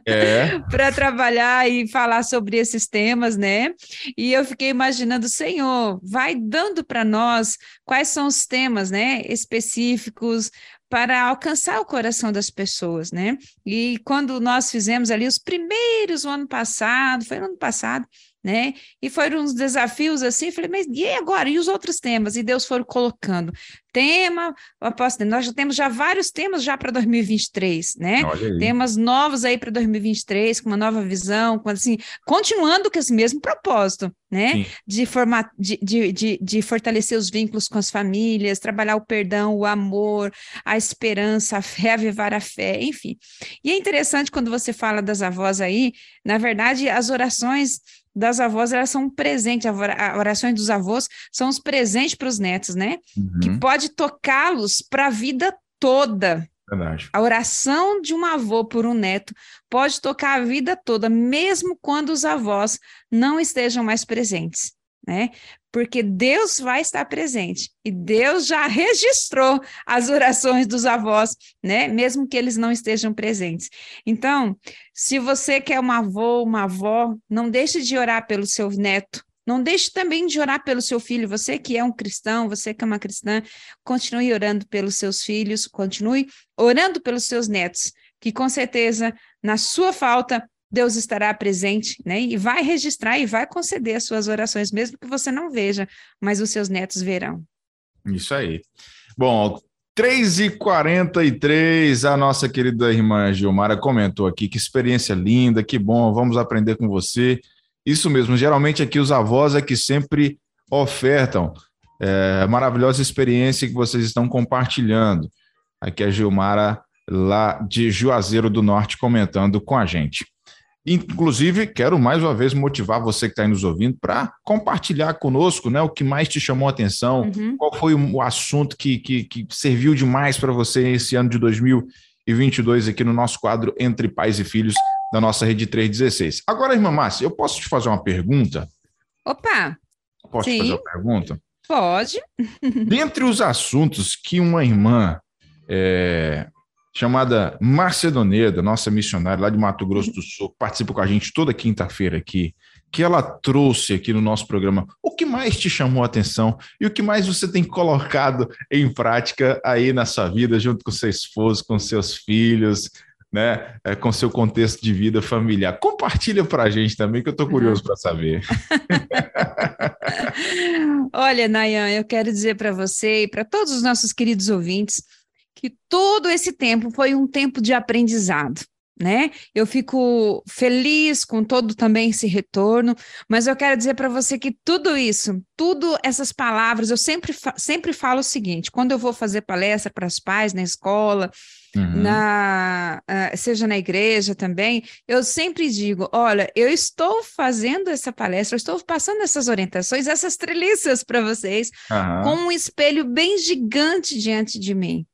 é. [LAUGHS] para trabalhar e falar sobre esses temas, né? E eu fiquei imaginando, Senhor, vai dando para nós quais são os temas, né, específicos para alcançar o coração das pessoas, né? E quando nós fizemos ali os primeiros o ano passado, foi no ano passado, né? E foram uns desafios assim, falei, mas e agora? E os outros temas? E Deus foi colocando tema, apóstolo, nós já temos já vários temas já para 2023, né? Temas novos aí para 2023, com uma nova visão, com assim, continuando com esse mesmo propósito, né? De, formar, de, de, de, de fortalecer os vínculos com as famílias, trabalhar o perdão, o amor, a esperança, a fé, avivar a fé, enfim. E é interessante quando você fala das avós aí, na verdade, as orações das avós, elas são um presente, as orações dos avós são os presentes para os netos, né? Uhum. Que pode tocá-los para a vida toda. Verdade. A oração de um avô por um neto pode tocar a vida toda, mesmo quando os avós não estejam mais presentes né? Porque Deus vai estar presente e Deus já registrou as orações dos avós, né? Mesmo que eles não estejam presentes. Então, se você quer um avô, uma avó, não deixe de orar pelo seu neto, não deixe também de orar pelo seu filho. Você que é um cristão, você que é uma cristã, continue orando pelos seus filhos, continue orando pelos seus netos, que com certeza, na sua falta, Deus estará presente, né? E vai registrar e vai conceder as suas orações, mesmo que você não veja, mas os seus netos verão. Isso aí. Bom, 3h43, a nossa querida irmã Gilmara comentou aqui, que experiência linda, que bom, vamos aprender com você. Isso mesmo, geralmente aqui os avós é que sempre ofertam é, maravilhosa experiência que vocês estão compartilhando. Aqui a Gilmara lá de Juazeiro do Norte, comentando com a gente. Inclusive, quero mais uma vez motivar você que está aí nos ouvindo para compartilhar conosco né, o que mais te chamou a atenção, uhum. qual foi o assunto que, que, que serviu demais para você esse ano de 2022 aqui no nosso quadro Entre Pais e Filhos da nossa Rede 316. Agora, irmã Márcia, eu posso te fazer uma pergunta? Opa! Posso Sim. fazer uma pergunta? Pode. [LAUGHS] Dentre os assuntos que uma irmã é, chamada Macedoneda, nossa missionária lá de Mato Grosso do Sul, participa com a gente toda quinta-feira aqui, que ela trouxe aqui no nosso programa. O que mais te chamou a atenção e o que mais você tem colocado em prática aí na sua vida, junto com seu esposo, com seus filhos, né, é, com seu contexto de vida familiar. Compartilha para a gente também, que eu estou curioso para saber. [LAUGHS] Olha, Nayan, eu quero dizer para você e para todos os nossos queridos ouvintes que todo esse tempo foi um tempo de aprendizado. Né? Eu fico feliz com todo também esse retorno, mas eu quero dizer para você que tudo isso, tudo essas palavras, eu sempre, sempre falo o seguinte: quando eu vou fazer palestra para os pais na escola, uhum. na, uh, seja na igreja também, eu sempre digo: olha, eu estou fazendo essa palestra, eu estou passando essas orientações, essas treliças para vocês, uhum. com um espelho bem gigante diante de mim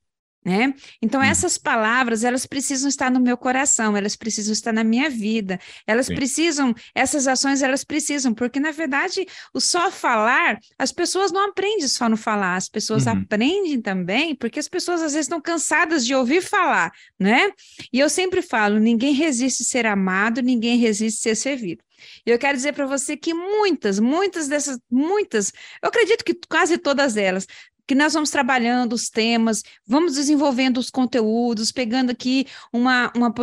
né? Então hum. essas palavras, elas precisam estar no meu coração, elas precisam estar na minha vida. Elas Sim. precisam, essas ações elas precisam, porque na verdade, o só falar, as pessoas não aprendem só no falar, as pessoas uhum. aprendem também, porque as pessoas às vezes estão cansadas de ouvir falar, né? E eu sempre falo, ninguém resiste ser amado, ninguém resiste ser servido. E eu quero dizer para você que muitas, muitas dessas, muitas, eu acredito que quase todas elas que nós vamos trabalhando os temas, vamos desenvolvendo os conteúdos, pegando aqui uma, uma,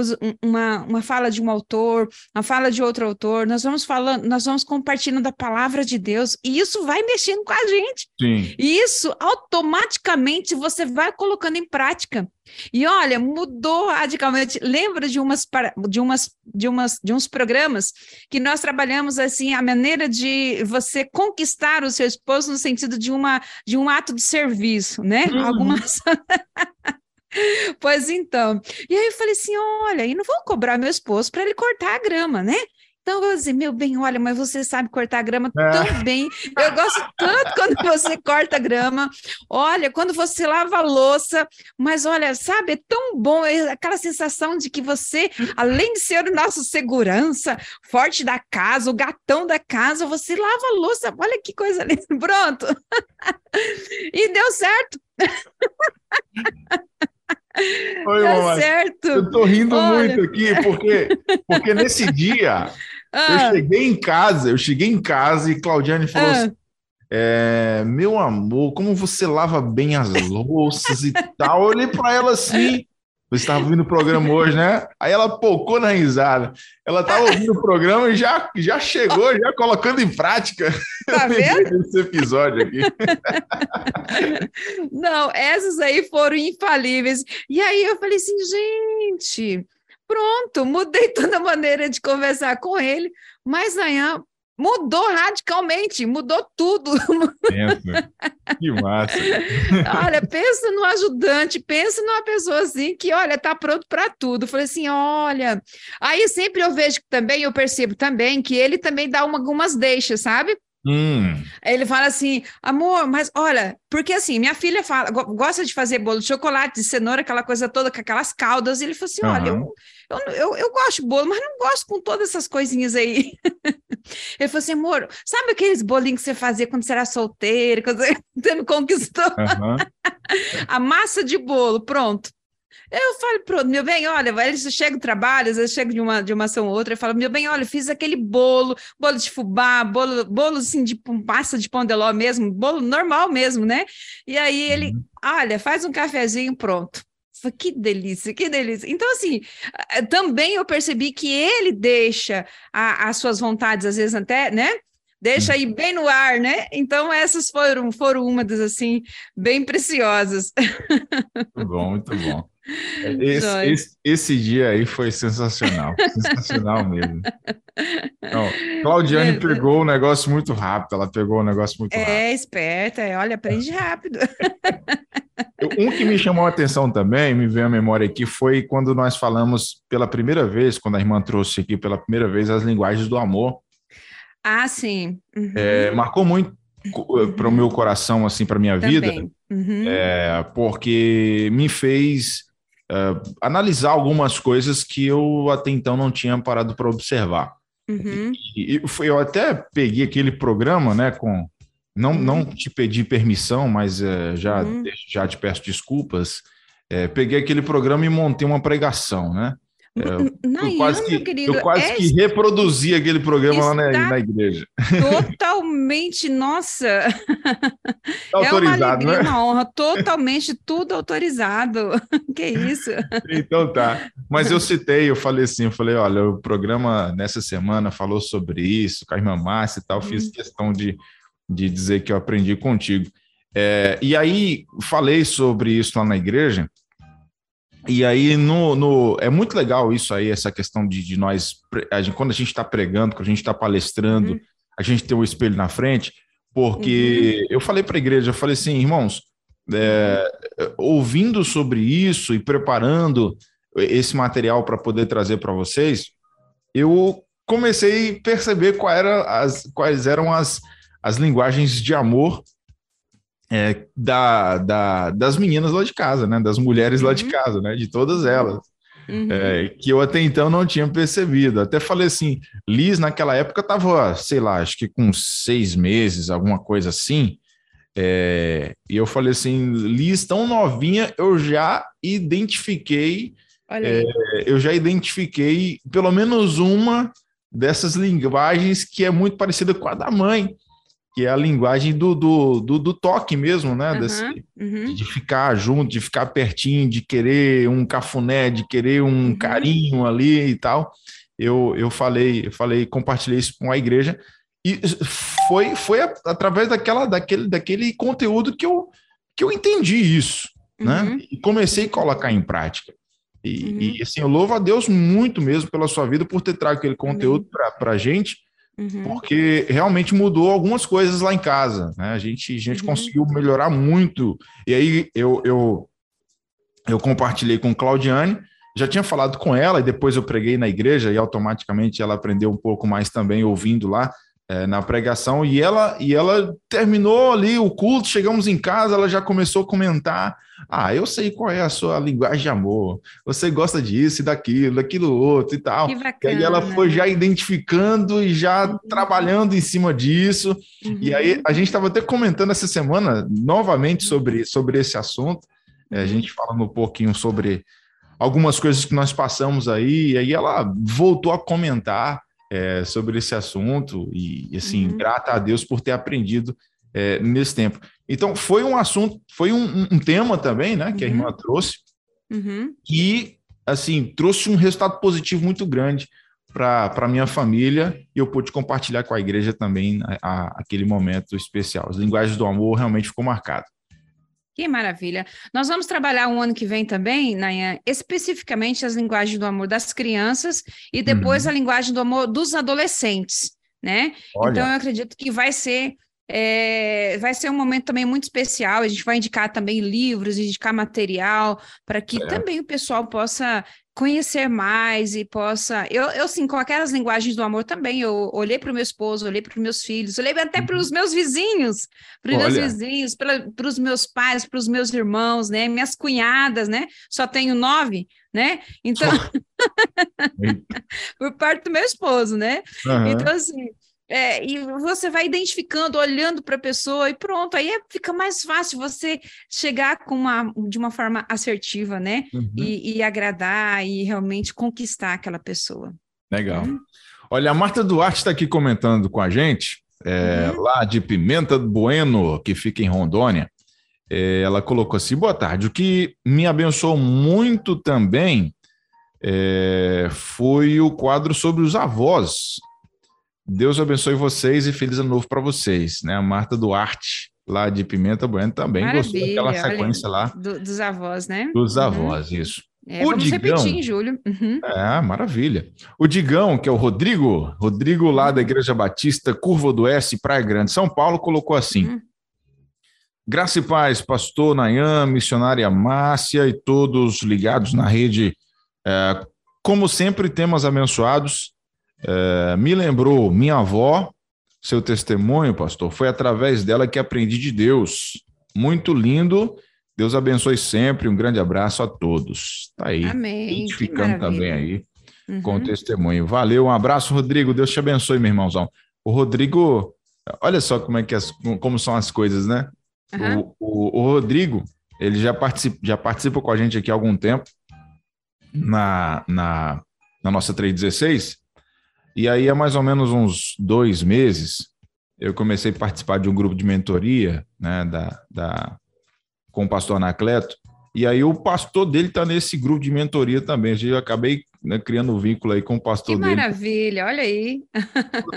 uma, uma fala de um autor, uma fala de outro autor, nós vamos falando, nós vamos compartilhando a palavra de Deus, e isso vai mexendo com a gente. Sim. E isso automaticamente você vai colocando em prática. E olha, mudou radicalmente. Lembra de umas de umas de umas de uns programas que nós trabalhamos assim a maneira de você conquistar o seu esposo no sentido de uma de um ato de serviço, né? Uhum. Algumas [LAUGHS] Pois então. E aí eu falei assim: olha, e não vou cobrar meu esposo para ele cortar a grama, né? Então eu vou dizer, meu bem, olha, mas você sabe cortar grama é. tão bem. Eu gosto tanto quando você corta grama. Olha, quando você lava a louça, mas olha, sabe, é tão bom é aquela sensação de que você, além de ser o nosso segurança, forte da casa, o gatão da casa, você lava a louça. Olha que coisa linda. [LAUGHS] Pronto. e deu certo. [LAUGHS] Oi, tá certo. Eu tô rindo Olha. muito aqui, porque, porque nesse [LAUGHS] dia ah. eu cheguei em casa, eu cheguei em casa e Claudiane falou ah. assim: é, meu amor, como você lava bem as louças e tal. Eu olhei para ela assim, você estava ouvindo o programa hoje, né? Aí ela pocou na risada. Ela estava ouvindo o programa e já, já chegou, já colocando em prática. Tá [LAUGHS] vendo? Esse episódio aqui. [LAUGHS] Não, essas aí foram infalíveis. E aí eu falei assim, gente, pronto, mudei [LAUGHS] toda a maneira de conversar com ele. Mas Nayan, Mudou radicalmente, mudou tudo. [LAUGHS] Pensa. Que massa. olha, pensa no ajudante, pensa numa pessoa assim que, olha, tá pronto para tudo. Falei assim, olha. Aí sempre eu vejo também, eu percebo também que ele também dá uma, algumas deixas, sabe? Hum. Ele fala assim, amor, mas olha, porque assim, minha filha fala, gosta de fazer bolo de chocolate, de cenoura, aquela coisa toda, com aquelas caldas. E ele falou assim: uhum. olha, eu, eu, eu, eu, gosto de bolo, mas não gosto com todas essas coisinhas aí. [LAUGHS] ele falou assim, amor, sabe aqueles bolinhos que você fazia quando você era solteira, quando você [LAUGHS] me conquistou? Uhum. A massa de bolo, pronto. Eu falo, pronto, meu bem, olha, eles chegam do trabalho, às vezes chegam de uma, de uma ação ou outra, e falam, meu bem, olha, fiz aquele bolo, bolo de fubá, bolo, bolo assim de massa de pão de ló mesmo, bolo normal mesmo, né? E aí ele, uhum. olha, faz um cafezinho, pronto. Que delícia, que delícia. Então, assim, também eu percebi que ele deixa a, as suas vontades, às vezes até, né? Deixa aí bem no ar, né? Então, essas foram, foram uma das, assim, bem preciosas. Muito bom, muito bom. Esse, esse, esse, dia aí foi sensacional, sensacional mesmo. Não, Claudiane é, pegou o negócio muito rápido, ela pegou o negócio muito é, rápido. É esperta, olha, aprende rápido. um que me chamou a atenção também, me veio a memória aqui, foi quando nós falamos pela primeira vez, quando a irmã trouxe aqui pela primeira vez as linguagens do amor. Ah, sim. Uhum. É, marcou muito para o meu coração, assim, para minha também. vida, uhum. é, porque me fez uh, analisar algumas coisas que eu até então não tinha parado para observar. Uhum. E, e, eu até peguei aquele programa, né, com não, uhum. não te pedi permissão, mas uh, já, uhum. já te peço desculpas. É, peguei aquele programa e montei uma pregação, né? É, eu, quase, que, querido, eu quase é... que reproduzi aquele programa lá na, na, igreja. Totalmente, [LAUGHS] nossa! Tá autorizado, é uma alegria, né? uma honra, totalmente tudo autorizado. [LAUGHS] que isso? Então tá. Mas eu citei, eu falei assim, eu falei, olha, o programa nessa semana falou sobre isso, com a irmã Márcia e tal, fiz uhum. questão de, de dizer que eu aprendi contigo. É, e aí falei sobre isso lá na igreja, e aí, no, no, é muito legal isso aí, essa questão de, de nós, a gente, quando a gente está pregando, quando a gente está palestrando, uhum. a gente tem o um espelho na frente, porque uhum. eu falei para a igreja, eu falei assim, irmãos, é, ouvindo sobre isso e preparando esse material para poder trazer para vocês, eu comecei a perceber qual era as, quais eram as, as linguagens de amor é, da, da, das meninas lá de casa, né? Das mulheres uhum. lá de uhum. casa, né? De todas elas. Uhum. É, que eu até então não tinha percebido. Até falei assim, Liz naquela época estava, sei lá, acho que com seis meses, alguma coisa assim. É, e eu falei assim, Liz tão novinha, eu já identifiquei, é, eu já identifiquei pelo menos uma dessas linguagens que é muito parecida com a da mãe que é a linguagem do, do, do, do toque mesmo, né? Uhum, Desse, uhum. De ficar junto, de ficar pertinho, de querer um cafuné, de querer um uhum. carinho ali e tal. Eu, eu falei, eu falei, compartilhei isso com a igreja e foi, foi através daquela, daquele, daquele conteúdo que eu, que eu entendi isso, né? Uhum. E comecei a colocar em prática. E, e, uhum. assim, eu louvo a Deus muito mesmo pela sua vida por ter trago aquele conteúdo para a gente Uhum. Porque realmente mudou algumas coisas lá em casa. Né? A gente, a gente uhum. conseguiu melhorar muito. E aí eu, eu, eu compartilhei com Claudiane, já tinha falado com ela, e depois eu preguei na igreja, e automaticamente ela aprendeu um pouco mais também ouvindo lá é, na pregação. E ela, e ela terminou ali o culto, chegamos em casa, ela já começou a comentar ah, eu sei qual é a sua linguagem de amor. Você gosta disso e daquilo, daquilo outro e tal. Que bacana. E aí ela foi já identificando e já uhum. trabalhando em cima disso. Uhum. E aí a gente estava até comentando essa semana novamente sobre, sobre esse assunto. É, a uhum. gente falando um pouquinho sobre algumas coisas que nós passamos aí. E aí ela voltou a comentar é, sobre esse assunto. E assim, uhum. grata a Deus por ter aprendido é, nesse tempo. Então, foi um assunto, foi um, um tema também, né, que uhum. a irmã trouxe, uhum. e, assim, trouxe um resultado positivo muito grande para a minha família e eu pude compartilhar com a igreja também a, a, aquele momento especial. As linguagens do amor realmente ficou marcado. Que maravilha. Nós vamos trabalhar um ano que vem também, Nayan, especificamente as linguagens do amor das crianças e depois uhum. a linguagem do amor dos adolescentes, né? Olha. Então eu acredito que vai ser é, vai ser um momento também muito especial. A gente vai indicar também livros, indicar material, para que é. também o pessoal possa conhecer mais e possa. Eu, eu sim, com aquelas linguagens do amor também. Eu olhei para o meu esposo, olhei para os meus filhos, olhei até para os uhum. meus vizinhos, para os meus vizinhos, para os meus pais, para os meus irmãos, né? Minhas cunhadas, né? Só tenho nove, né? Então, [LAUGHS] por parte do meu esposo, né? Uhum. Então, assim. É, e você vai identificando, olhando para a pessoa e pronto, aí é, fica mais fácil você chegar com uma, de uma forma assertiva, né? Uhum. E, e, agradar e realmente conquistar aquela pessoa. Legal. Uhum. Olha, a Marta Duarte está aqui comentando com a gente, é, uhum. lá de Pimenta do Bueno, que fica em Rondônia. É, ela colocou assim: boa tarde. O que me abençoou muito também é, foi o quadro sobre os avós Deus abençoe vocês e feliz ano novo para vocês, né? A Marta Duarte, lá de Pimenta Bueno, também Maravilha, gostou daquela sequência olha, lá. Do, dos avós, né? Dos uhum. avós, isso. É, o vamos Digão, repetir em julho. Uhum. É, maravilha. O Digão, que é o Rodrigo, Rodrigo lá da Igreja Batista, Curva do S, Praia Grande, São Paulo, colocou assim. Uhum. Graça e paz, pastor Nayan, missionária Márcia e todos ligados na rede. É, como sempre, temas abençoados. É, me lembrou minha avó, seu testemunho, pastor, foi através dela que aprendi de Deus. Muito lindo. Deus abençoe sempre. Um grande abraço a todos. Tá aí. Amém. Identificando também aí uhum. com o testemunho. Valeu, um abraço, Rodrigo. Deus te abençoe, meu irmãozão. O Rodrigo, olha só como é que as, como são as coisas, né? Uhum. O, o, o, Rodrigo, ele já participa, já participa com a gente aqui há algum tempo na, na, na nossa 316. E aí, há mais ou menos uns dois meses, eu comecei a participar de um grupo de mentoria, né, da, da, com o pastor Anacleto. E aí, o pastor dele está nesse grupo de mentoria também. Eu acabei né, criando um vínculo aí com o pastor que dele. Que maravilha, olha aí.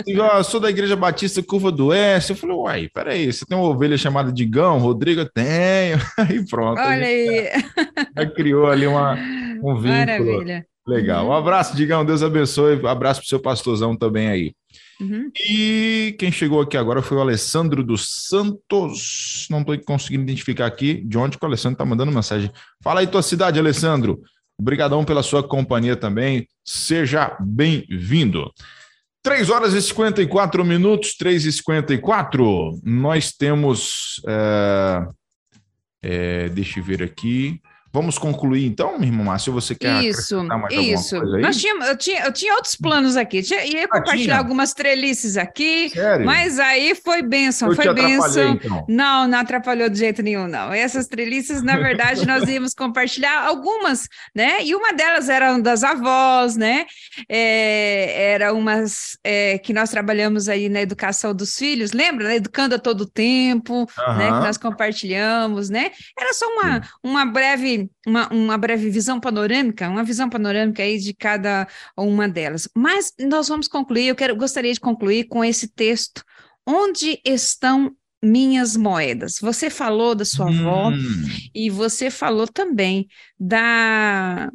Eu sou da Igreja Batista Curva do Oeste. Eu falei, uai, peraí, você tem uma ovelha chamada Digão? Rodrigo? Tenho. [LAUGHS] Aí pronto. Olha aí. aí criou ali uma, um vínculo. Maravilha. Legal. Um abraço, Digão. Deus abençoe. Um abraço para o seu pastorzão também aí. Uhum. E quem chegou aqui agora foi o Alessandro dos Santos. Não estou conseguindo identificar aqui de onde que o Alessandro está mandando mensagem. Fala aí tua cidade, Alessandro. Obrigadão pela sua companhia também. Seja bem-vindo. 3 horas e 54 minutos, 3 e 54. Nós temos. É, é, deixa eu ver aqui. Vamos concluir então, minha irmã Márcia? Você quer isso, mais isso. alguma coisa aí? Tínhamos, eu, tinha, eu tinha outros planos aqui. Tinha, ia ah, compartilhar algumas trelices aqui, Sério? mas aí foi bênção, eu foi bênção. Então. Não, não atrapalhou de jeito nenhum, não. Essas trelices, na verdade, nós [LAUGHS] íamos compartilhar algumas, né? E uma delas era das avós, né? É, era umas é, que nós trabalhamos aí na educação dos filhos, lembra? Né? Educando a todo tempo, uhum. né? Que nós compartilhamos, né? Era só uma, uma breve uma, uma breve visão panorâmica, uma visão panorâmica aí de cada uma delas. Mas nós vamos concluir, eu quero, gostaria de concluir com esse texto. Onde estão minhas moedas. Você falou da sua hum. avó e você falou também da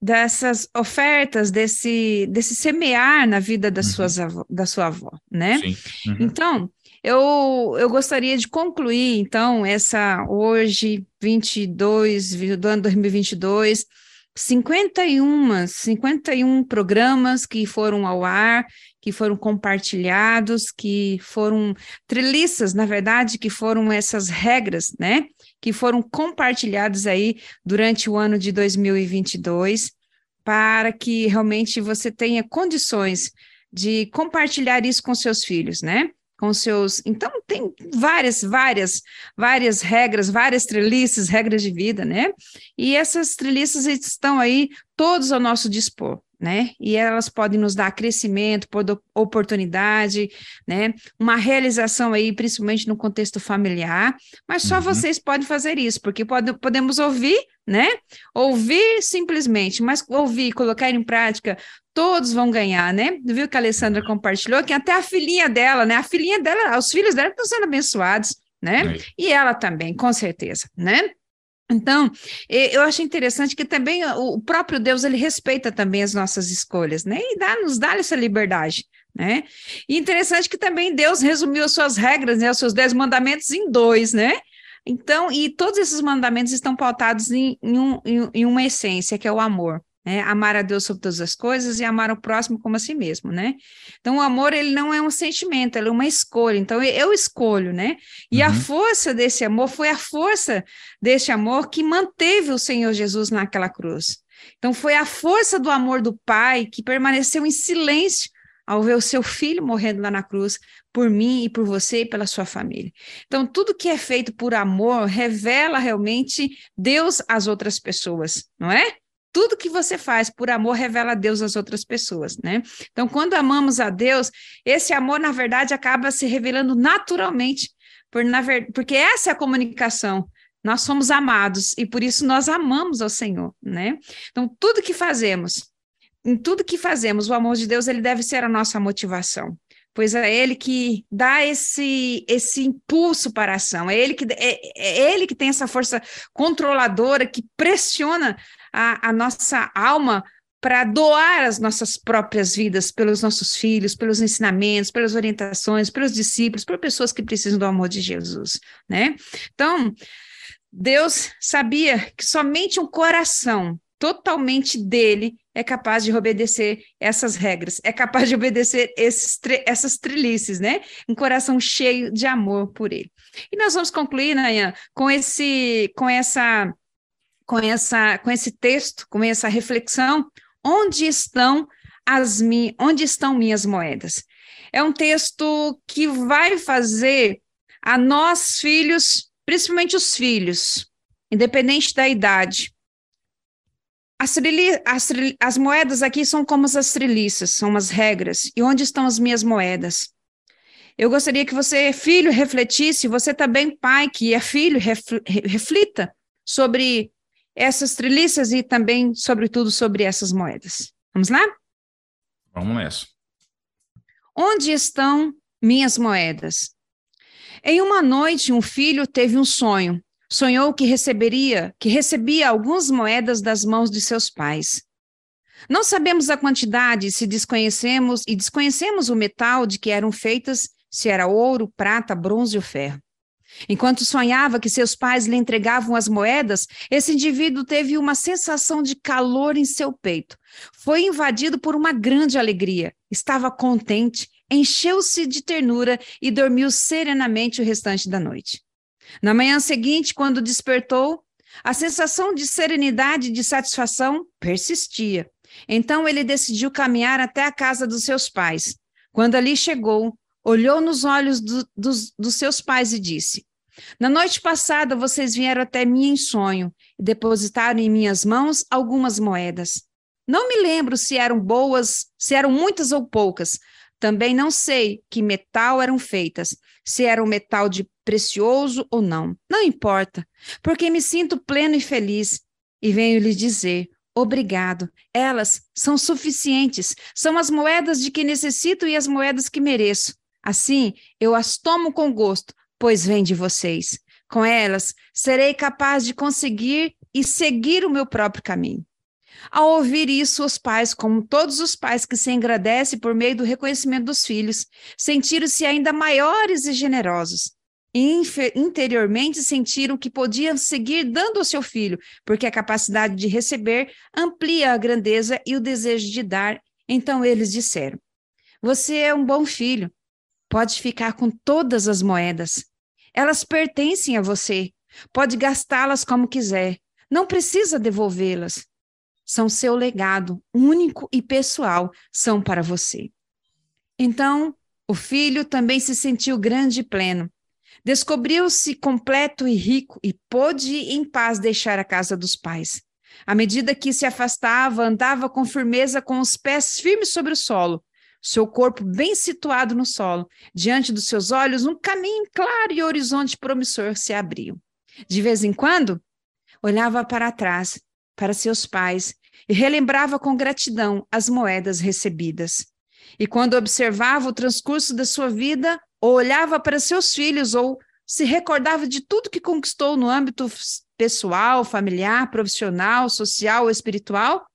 dessas ofertas, desse, desse semear na vida das uhum. suas avó, da sua avó, né? Uhum. Então, eu, eu gostaria de concluir, então, essa hoje, 22 do ano 2022, 51, 51 programas que foram ao ar, que foram compartilhados, que foram treliças, na verdade, que foram essas regras, né? Que foram compartilhadas aí durante o ano de 2022, para que realmente você tenha condições de compartilhar isso com seus filhos, né? Com seus. Então, tem várias, várias, várias regras, várias treliças, regras de vida, né? E essas treliças estão aí todos ao nosso dispor né? E elas podem nos dar crescimento, oportunidade, né? Uma realização aí, principalmente no contexto familiar, mas só uhum. vocês podem fazer isso, porque pode, podemos ouvir, né? Ouvir simplesmente, mas ouvir, colocar em prática, todos vão ganhar, né? Viu que a Alessandra compartilhou que até a filhinha dela, né? A filhinha dela, os filhos dela estão sendo abençoados, né? É. E ela também, com certeza, né? Então, eu acho interessante que também o próprio Deus ele respeita também as nossas escolhas, né? E dá, nos dá essa liberdade, né? E interessante que também Deus resumiu as suas regras, né? Os seus dez mandamentos em dois, né? Então, e todos esses mandamentos estão pautados em, em, um, em, uma essência, que é o amor né? Amar a Deus sobre todas as coisas e amar o próximo como a si mesmo, né? Então, o amor, ele não é um sentimento, ele é uma escolha. Então, eu escolho, né? E uhum. a força desse amor foi a força desse amor que manteve o Senhor Jesus naquela cruz. Então, foi a força do amor do Pai que permaneceu em silêncio ao ver o seu filho morrendo lá na cruz por mim e por você e pela sua família. Então, tudo que é feito por amor revela realmente Deus às outras pessoas, não é? Tudo que você faz por amor revela a Deus às outras pessoas, né? Então, quando amamos a Deus, esse amor, na verdade, acaba se revelando naturalmente, por, na porque essa é a comunicação. Nós somos amados e por isso nós amamos ao Senhor, né? Então, tudo que fazemos, em tudo que fazemos, o amor de Deus, ele deve ser a nossa motivação pois é ele que dá esse esse impulso para a ação, é ele que é, é ele que tem essa força controladora que pressiona a, a nossa alma para doar as nossas próprias vidas pelos nossos filhos, pelos ensinamentos, pelas orientações, pelos discípulos, por pessoas que precisam do amor de Jesus, né? Então, Deus sabia que somente um coração totalmente dele é capaz de obedecer essas regras, é capaz de obedecer esses, essas trelices, né? Um coração cheio de amor por ele. E nós vamos concluir, Nayan, com esse, com essa, com essa, com esse texto, com essa reflexão. Onde estão as mi, onde estão minhas moedas? É um texto que vai fazer a nós filhos, principalmente os filhos, independente da idade, as, as, as, moedas aqui são como as treliças, são as regras. E onde estão as minhas moedas? Eu gostaria que você, filho, refletisse, você também, pai, que é filho, reflita sobre essas treliças e também, sobretudo, sobre essas moedas. Vamos lá? Vamos nessa. Onde estão minhas moedas? Em uma noite, um filho teve um sonho. Sonhou que receberia, que recebia algumas moedas das mãos de seus pais. Não sabemos a quantidade se desconhecemos e desconhecemos o metal de que eram feitas, se era ouro, prata, bronze ou ferro. Enquanto sonhava que seus pais lhe entregavam as moedas, esse indivíduo teve uma sensação de calor em seu peito. Foi invadido por uma grande alegria. Estava contente, encheu-se de ternura e dormiu serenamente o restante da noite. Na manhã seguinte, quando despertou, a sensação de serenidade e de satisfação persistia. Então ele decidiu caminhar até a casa dos seus pais. Quando ali chegou, olhou nos olhos do, dos, dos seus pais e disse: Na noite passada vocês vieram até mim em sonho e depositaram em minhas mãos algumas moedas. Não me lembro se eram boas, se eram muitas ou poucas. Também não sei que metal eram feitas, se era um metal de precioso ou não. Não importa, porque me sinto pleno e feliz e venho lhe dizer: obrigado. Elas são suficientes, são as moedas de que necessito e as moedas que mereço. Assim, eu as tomo com gosto, pois vêm de vocês. Com elas, serei capaz de conseguir e seguir o meu próprio caminho. Ao ouvir isso, os pais, como todos os pais que se engrandecem por meio do reconhecimento dos filhos, sentiram-se ainda maiores e generosos. E interiormente sentiram que podiam seguir dando ao seu filho, porque a capacidade de receber amplia a grandeza e o desejo de dar. Então eles disseram: Você é um bom filho, pode ficar com todas as moedas. Elas pertencem a você, pode gastá-las como quiser, não precisa devolvê-las são seu legado único e pessoal, são para você. Então, o filho também se sentiu grande e pleno. Descobriu-se completo e rico e pôde em paz deixar a casa dos pais. À medida que se afastava, andava com firmeza com os pés firmes sobre o solo, seu corpo bem situado no solo. Diante dos seus olhos, um caminho claro e horizonte promissor se abriu. De vez em quando, olhava para trás para seus pais e relembrava com gratidão as moedas recebidas. E quando observava o transcurso da sua vida, ou olhava para seus filhos, ou se recordava de tudo que conquistou no âmbito pessoal, familiar, profissional, social espiritual,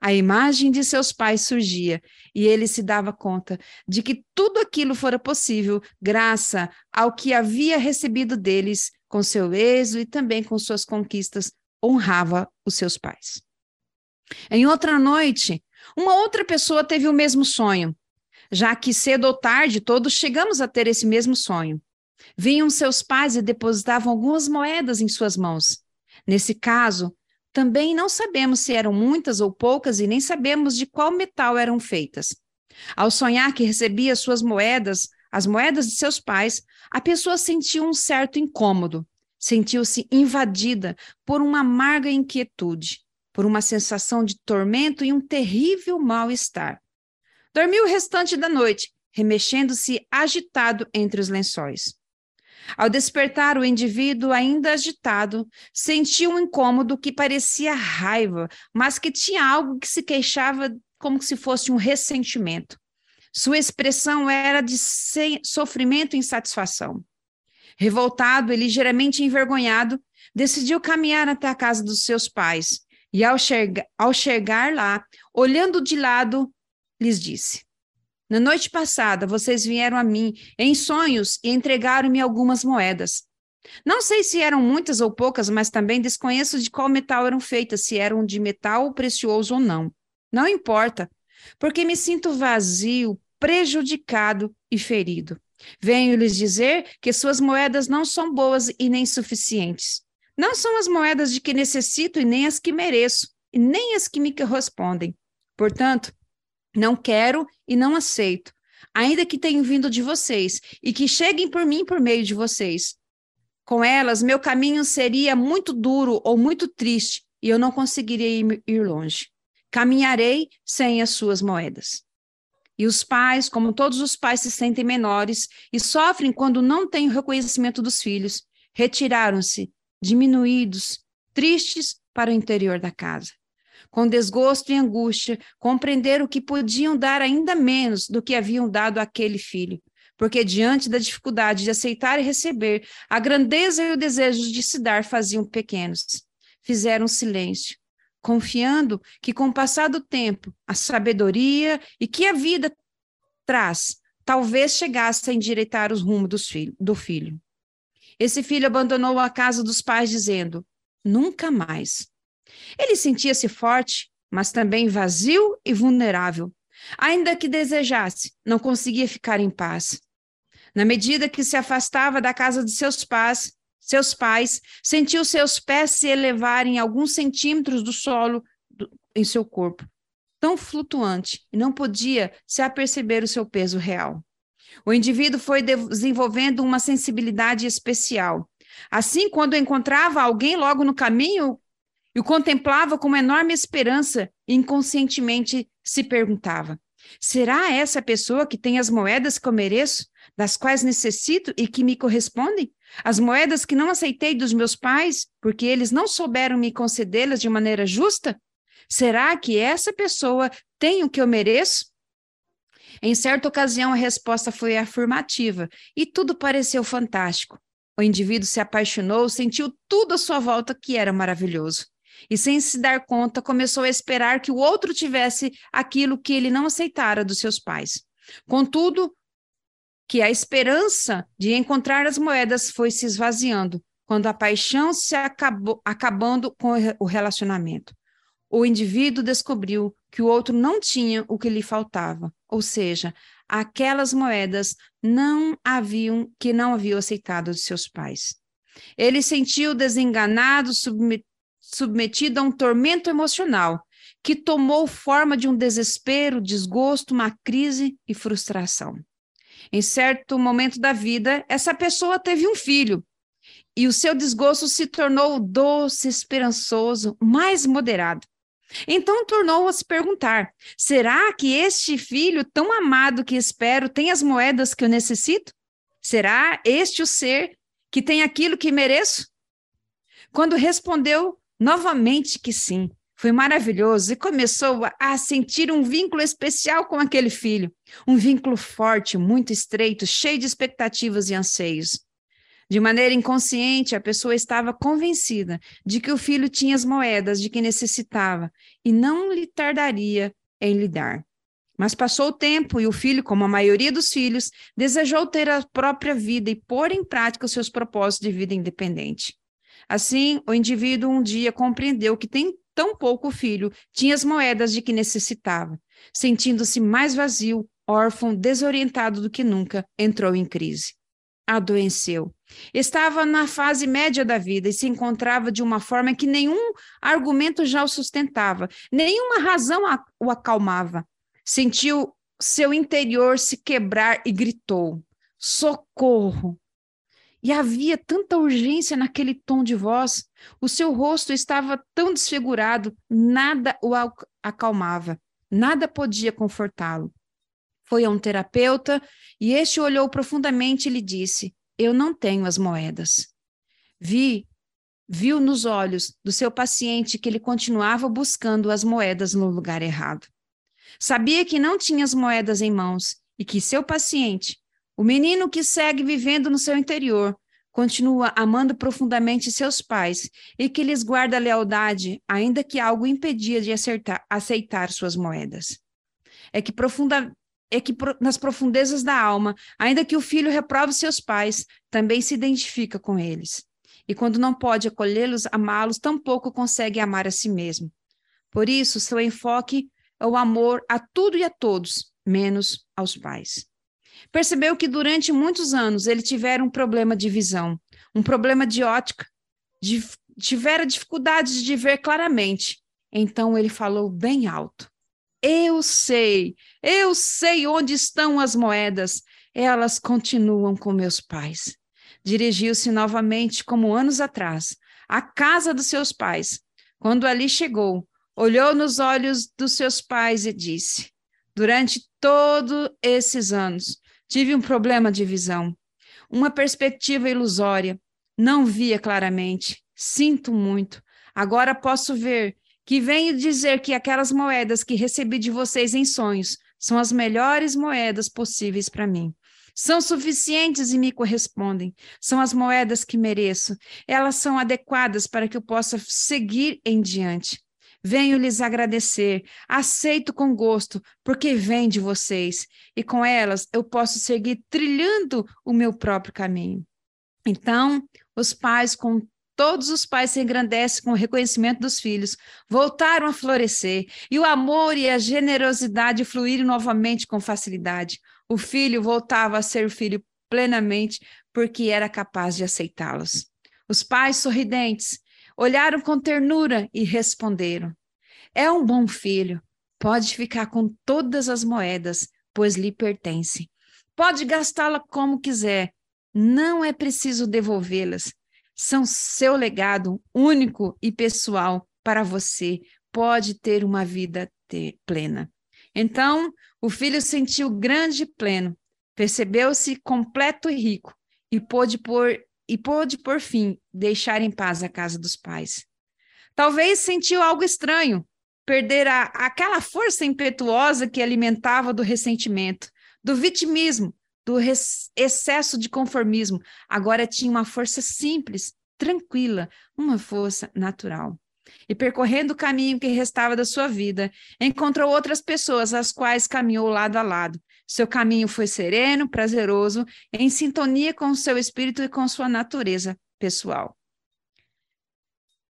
a imagem de seus pais surgia e ele se dava conta de que tudo aquilo fora possível graças ao que havia recebido deles com seu êxito e também com suas conquistas honrava os seus pais. Em outra noite, uma outra pessoa teve o mesmo sonho, já que cedo ou tarde todos chegamos a ter esse mesmo sonho. Vinham seus pais e depositavam algumas moedas em suas mãos. Nesse caso, também não sabemos se eram muitas ou poucas e nem sabemos de qual metal eram feitas. Ao sonhar que recebia suas moedas, as moedas de seus pais, a pessoa sentiu um certo incômodo, sentiu-se invadida por uma amarga inquietude, por uma sensação de tormento e um terrível mal-estar. Dormiu o restante da noite, remexendo-se agitado entre os lençóis. Ao despertar, o indivíduo, ainda agitado, sentiu um incômodo que parecia raiva, mas que tinha algo que se queixava como se fosse um ressentimento. Sua expressão era de sofrimento e insatisfação. Revoltado e ligeiramente envergonhado, decidiu caminhar até a casa dos seus pais, E ao chegar, ao chegar lá, olhando de lado, lhes disse: Na noite passada, vocês vieram a mim em sonhos e entregaram-me algumas moedas. Não sei se eram muitas ou poucas, mas também desconheço de qual metal eram feitas, se eram de metal precioso ou não. Não importa, porque me sinto vazio, prejudicado e ferido. Venho lhes dizer que suas moedas não são boas e nem suficientes. Não são as moedas de que necessito e nem as que mereço, e nem as que me correspondem. Portanto, não quero e não aceito, ainda que tenham vindo de vocês e que cheguem por mim por meio de vocês. Com elas, meu caminho seria muito duro ou muito triste e eu não conseguiria ir longe. Caminharei sem as suas moedas. E os pais, como todos os pais, se sentem menores e sofrem quando não têm o reconhecimento dos filhos. Retiraram-se, diminuídos, tristes, para o interior da casa. Com desgosto e angústia, compreenderam que podiam dar ainda menos do que haviam dado àquele filho, porque diante da dificuldade de aceitar e receber, a grandeza e o desejo de se dar faziam pequenos. Fizeram silêncio, confiando que com o passar do tempo, a sabedoria e que a vida traz, talvez chegasse a endireitar os rumos filho, do filho. Esse filho abandonou a casa dos pais, dizendo: nunca mais. Ele sentia-se forte, mas também vazio e vulnerável. Ainda que desejasse, não conseguia ficar em paz. Na medida que se afastava da casa de seus pais, seus pais, sentiu seus pés se elevarem alguns centímetros do solo do, em seu corpo, tão flutuante, e não podia se aperceber o seu peso real. O indivíduo foi desenvolvendo uma sensibilidade especial. Assim, quando encontrava alguém logo no caminho e o contemplava com uma enorme esperança, inconscientemente se perguntava: será essa pessoa que tem as moedas que eu mereço, das quais necessito e que me correspondem? As moedas que não aceitei dos meus pais, porque eles não souberam me concedê-las de maneira justa? Será que essa pessoa tem o que eu mereço? Em certa ocasião, a resposta foi afirmativa e tudo pareceu fantástico. O indivíduo se apaixonou, sentiu tudo à sua volta que era maravilhoso. E sem se dar conta, começou a esperar que o outro tivesse aquilo que ele não aceitara dos seus pais. Contudo, que a esperança de encontrar as moedas foi se esvaziando, quando a paixão se acabou acabando com o relacionamento. O indivíduo descobriu que o outro não tinha o que lhe faltava, ou seja, aquelas moedas não haviam que não haviam aceitado de seus pais. Ele sentiu desenganado, submetido a um tormento emocional que tomou forma de um desespero, desgosto, uma crise e frustração. Em certo momento da vida, essa pessoa teve um filho e o seu desgosto se tornou doce, esperançoso, mais moderado. Então tornou a se perguntar: será que este filho tão amado que espero tem as moedas que eu necessito? Será este o ser que tem aquilo que mereço? Quando respondeu novamente que sim, foi maravilhoso e começou a sentir um vínculo especial com aquele filho, um vínculo forte, muito estreito, cheio de expectativas e anseios. De maneira inconsciente, a pessoa estava convencida de que o filho tinha as moedas de que necessitava e não lhe tardaria em lhe dar. Mas passou o tempo e o filho, como a maioria dos filhos, desejou ter a própria vida e pôr em prática os seus propósitos de vida independente. Assim, o indivíduo um dia compreendeu que tem tão pouco filho tinha as moedas de que necessitava. Sentindo-se mais vazio, órfão, desorientado do que nunca, entrou em crise. Adoeceu. Estava na fase média da vida e se encontrava de uma forma que nenhum argumento já o sustentava, nenhuma razão o acalmava. Sentiu seu interior se quebrar e gritou: Socorro! E havia tanta urgência naquele tom de voz, o seu rosto estava tão desfigurado, nada o acalmava, nada podia confortá-lo. Foi a um terapeuta e este olhou profundamente e lhe disse: Eu não tenho as moedas. Vi, viu nos olhos do seu paciente que ele continuava buscando as moedas no lugar errado. Sabia que não tinha as moedas em mãos e que seu paciente o menino que segue vivendo no seu interior continua amando profundamente seus pais e que lhes guarda lealdade, ainda que algo impedia de acertar, aceitar suas moedas. É que profunda, é que nas profundezas da alma, ainda que o filho reprove seus pais, também se identifica com eles. E quando não pode acolhê-los, amá-los, tampouco consegue amar a si mesmo. Por isso, seu enfoque é o amor a tudo e a todos, menos aos pais. Percebeu que durante muitos anos ele tivera um problema de visão, um problema de ótica, de, tivera dificuldades de ver claramente. Então ele falou bem alto: Eu sei, eu sei onde estão as moedas. Elas continuam com meus pais. Dirigiu-se novamente, como anos atrás, à casa dos seus pais. Quando ali chegou, olhou nos olhos dos seus pais e disse: Durante todos esses anos, tive um problema de visão, uma perspectiva ilusória, não via claramente. Sinto muito. Agora posso ver que venho dizer que aquelas moedas que recebi de vocês em sonhos são as melhores moedas possíveis para mim. São suficientes e me correspondem. São as moedas que mereço. Elas são adequadas para que eu possa seguir em diante. Venho lhes agradecer, aceito com gosto, porque vem de vocês, e com elas eu posso seguir trilhando o meu próprio caminho. Então, os pais, com todos os pais se engrandecem com o reconhecimento dos filhos, voltaram a florescer, e o amor e a generosidade fluíram novamente com facilidade. O filho voltava a ser filho plenamente, porque era capaz de aceitá-los. Os pais sorridentes olharam com ternura e responderam: É um bom filho, pode ficar com todas as moedas, pois lhe pertence. Pode gastá-la como quiser, não é preciso devolvê-las. São seu legado único e pessoal para você. Pode ter uma vida ter, plena. Então, o filho sentiu grande e pleno, percebeu-se completo e rico, e pôde por e pôde, por fim, deixar em paz a casa dos pais. Talvez sentiu algo estranho, perder a, aquela força impetuosa que alimentava do ressentimento, do vitimismo, do res, excesso de conformismo. Agora tinha uma força simples, tranquila, uma força natural. E percorrendo o caminho que restava da sua vida, encontrou outras pessoas, as quais caminhou lado a lado, seu caminho foi sereno, prazeroso, em sintonia com o seu espírito e com sua natureza pessoal.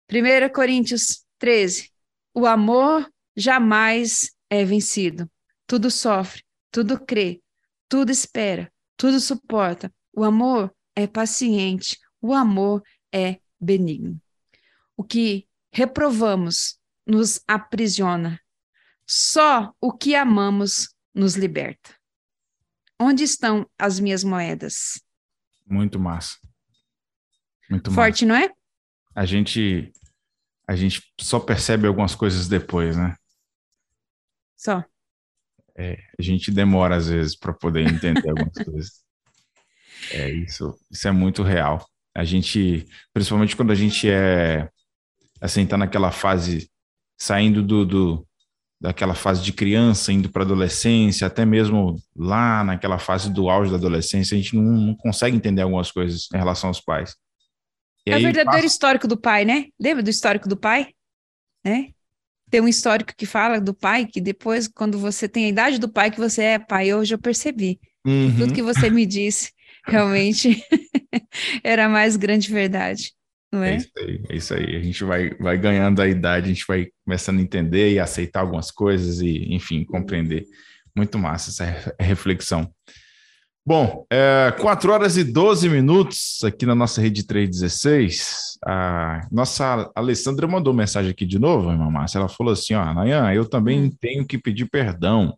1 Coríntios 13. O amor jamais é vencido. Tudo sofre, tudo crê, tudo espera, tudo suporta. O amor é paciente, o amor é benigno. O que reprovamos nos aprisiona. Só o que amamos nos liberta. Onde estão as minhas moedas? Muito massa. Muito Forte, massa. não é? A gente a gente só percebe algumas coisas depois, né? Só. É, a gente demora às vezes para poder entender algumas [LAUGHS] coisas. É isso, isso é muito real. A gente, principalmente quando a gente é assim, tá naquela fase saindo do, do daquela fase de criança indo para adolescência, até mesmo lá naquela fase do auge da adolescência, a gente não, não consegue entender algumas coisas em relação aos pais. E é o verdadeiro passa... histórico do pai, né? Lembra do histórico do pai? Né? Tem um histórico que fala do pai, que depois, quando você tem a idade do pai, que você é pai, hoje eu percebi. Uhum. Tudo que você me disse [LAUGHS] realmente [LAUGHS] era a mais grande verdade. É? é isso aí, é isso aí. A gente vai, vai ganhando a idade, a gente vai começando a entender e aceitar algumas coisas e, enfim, compreender. Muito massa essa reflexão. Bom, é, 4 horas e 12 minutos aqui na nossa rede 316. A nossa Alessandra mandou mensagem aqui de novo, irmã Márcia. Ela falou assim: ó, Nayan, eu também hum. tenho que pedir perdão.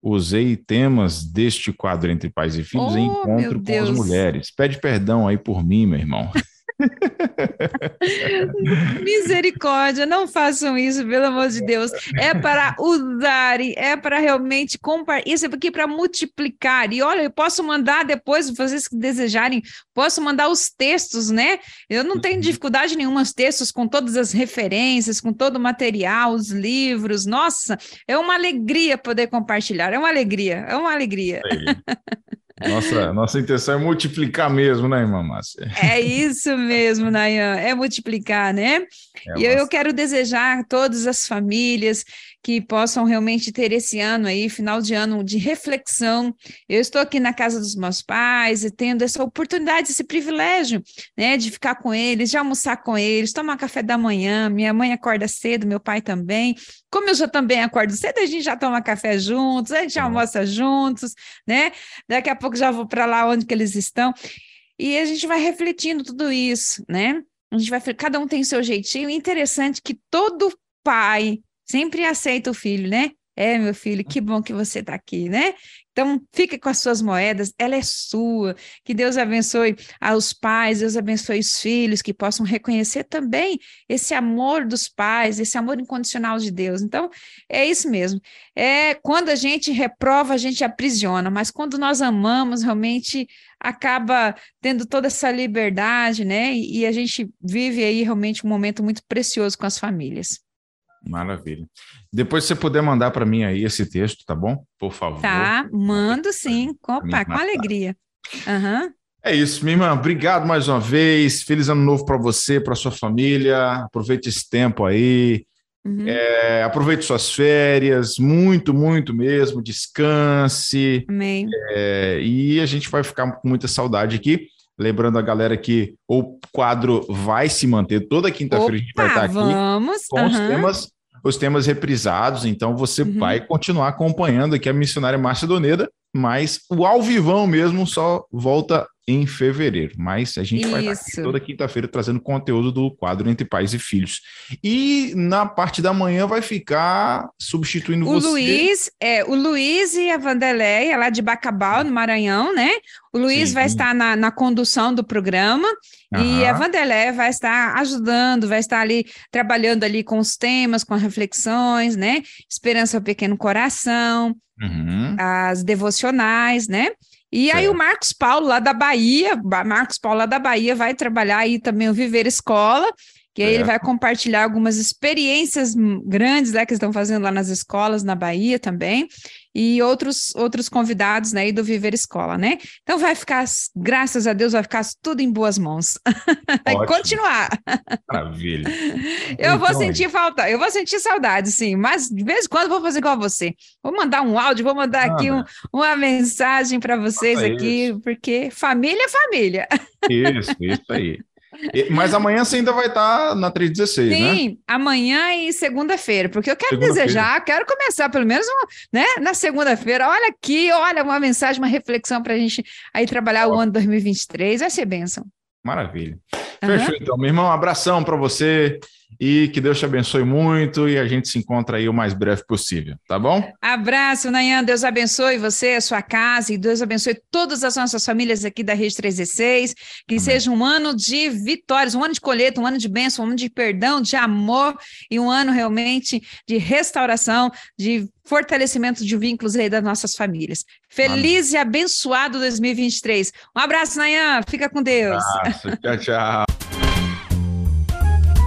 Usei temas deste quadro entre pais e filhos oh, em encontro com as mulheres. Pede perdão aí por mim, meu irmão. [LAUGHS] Misericórdia, não façam isso, pelo amor de Deus. É para usarem, é para realmente compartilhar. Isso é aqui para multiplicar. E olha, eu posso mandar depois, vocês que desejarem, posso mandar os textos, né? Eu não tenho uhum. dificuldade nenhuma, os textos com todas as referências, com todo o material, os livros. Nossa, é uma alegria poder compartilhar. É uma alegria, é uma alegria. [LAUGHS] Nossa, nossa intenção é multiplicar mesmo, né, irmã Márcia? É isso mesmo, Nayan, é multiplicar, né? É, e eu, eu quero desejar a todas as famílias que possam realmente ter esse ano aí, final de ano de reflexão. Eu estou aqui na casa dos meus pais e tendo essa oportunidade, esse privilégio, né, de ficar com eles, de almoçar com eles, tomar café da manhã. Minha mãe acorda cedo, meu pai também. Como eu já também acordo cedo, a gente já toma café juntos, a gente almoça juntos, né? Daqui a pouco já vou para lá onde que eles estão. E a gente vai refletindo tudo isso, né? A gente vai, cada um tem seu jeitinho. interessante que todo pai, sempre aceita o filho, né? É, meu filho, que bom que você está aqui, né? Então, fique com as suas moedas, ela é sua. Que Deus abençoe aos pais, Deus abençoe os filhos, que possam reconhecer também esse amor dos pais, esse amor incondicional de Deus. Então, é isso mesmo. É quando a gente reprova, a gente aprisiona, mas quando nós amamos, realmente acaba tendo toda essa liberdade, né? E, e a gente vive aí realmente um momento muito precioso com as famílias. Maravilha. Depois, se você puder mandar para mim aí esse texto, tá bom? Por favor. Tá, mando sim. Opa, com alegria. Uhum. É isso, minha irmã. Obrigado mais uma vez. Feliz ano novo para você, para sua família. Aproveite esse tempo aí. Uhum. É, aproveite suas férias, muito, muito mesmo. Descanse. Amém. É, e a gente vai ficar com muita saudade aqui. Lembrando a galera que o quadro vai se manter toda quinta-feira. A gente vai estar aqui vamos. com uhum. os temas os temas reprisados, então você uhum. vai continuar acompanhando aqui a missionária Márcia Doneda, mas o ao vivão mesmo só volta em fevereiro. Mas a gente Isso. vai estar toda quinta-feira trazendo conteúdo do quadro Entre Pais e Filhos. E na parte da manhã vai ficar substituindo o você. Luiz, é, o Luiz e a Vanderleia, lá de Bacabal, no Maranhão, né? O Luiz Sim. vai estar na, na, condução do programa e a Vanderleia vai estar ajudando, vai estar ali trabalhando ali com os temas, com as reflexões, né? Esperança ao Pequeno Coração, uhum. as devocionais, né? E aí o Marcos Paulo, lá da Bahia, Marcos Paulo lá da Bahia, vai trabalhar aí também o Viver Escola, que aí ele vai compartilhar algumas experiências grandes né, que estão fazendo lá nas escolas na Bahia também e outros outros convidados né, do Viver Escola, né? Então vai ficar, graças a Deus, vai ficar tudo em boas mãos. [LAUGHS] vai continuar. Maravilha. eu então, vou sentir falta, eu vou sentir saudade, sim, mas de vez em quando vou fazer igual você. Vou mandar um áudio, vou mandar aqui um, uma mensagem para vocês Nossa, aqui, isso. porque família é família. [LAUGHS] Isso, isso aí. Mas amanhã você ainda vai estar tá na 316, Sim, né? Sim, amanhã e segunda-feira, porque eu quero desejar, quero começar pelo menos né, na segunda-feira. Olha aqui, olha uma mensagem, uma reflexão para a gente aí trabalhar o ano 2023. Vai ser bênção. Maravilha. Uhum. Fechou, então. Meu irmão, um abração para você e que Deus te abençoe muito e a gente se encontra aí o mais breve possível, tá bom? Abraço, Nayan. Deus abençoe você, a sua casa e Deus abençoe todas as nossas famílias aqui da Rede 316. Que Amém. seja um ano de vitórias, um ano de colheita, um ano de bênção, um ano de perdão, de amor e um ano realmente de restauração, de fortalecimento de vínculos aí das nossas famílias. Feliz Amém. e abençoado 2023. Um abraço, Nayan. Fica com Deus. Abraço. Tchau, tchau. [LAUGHS]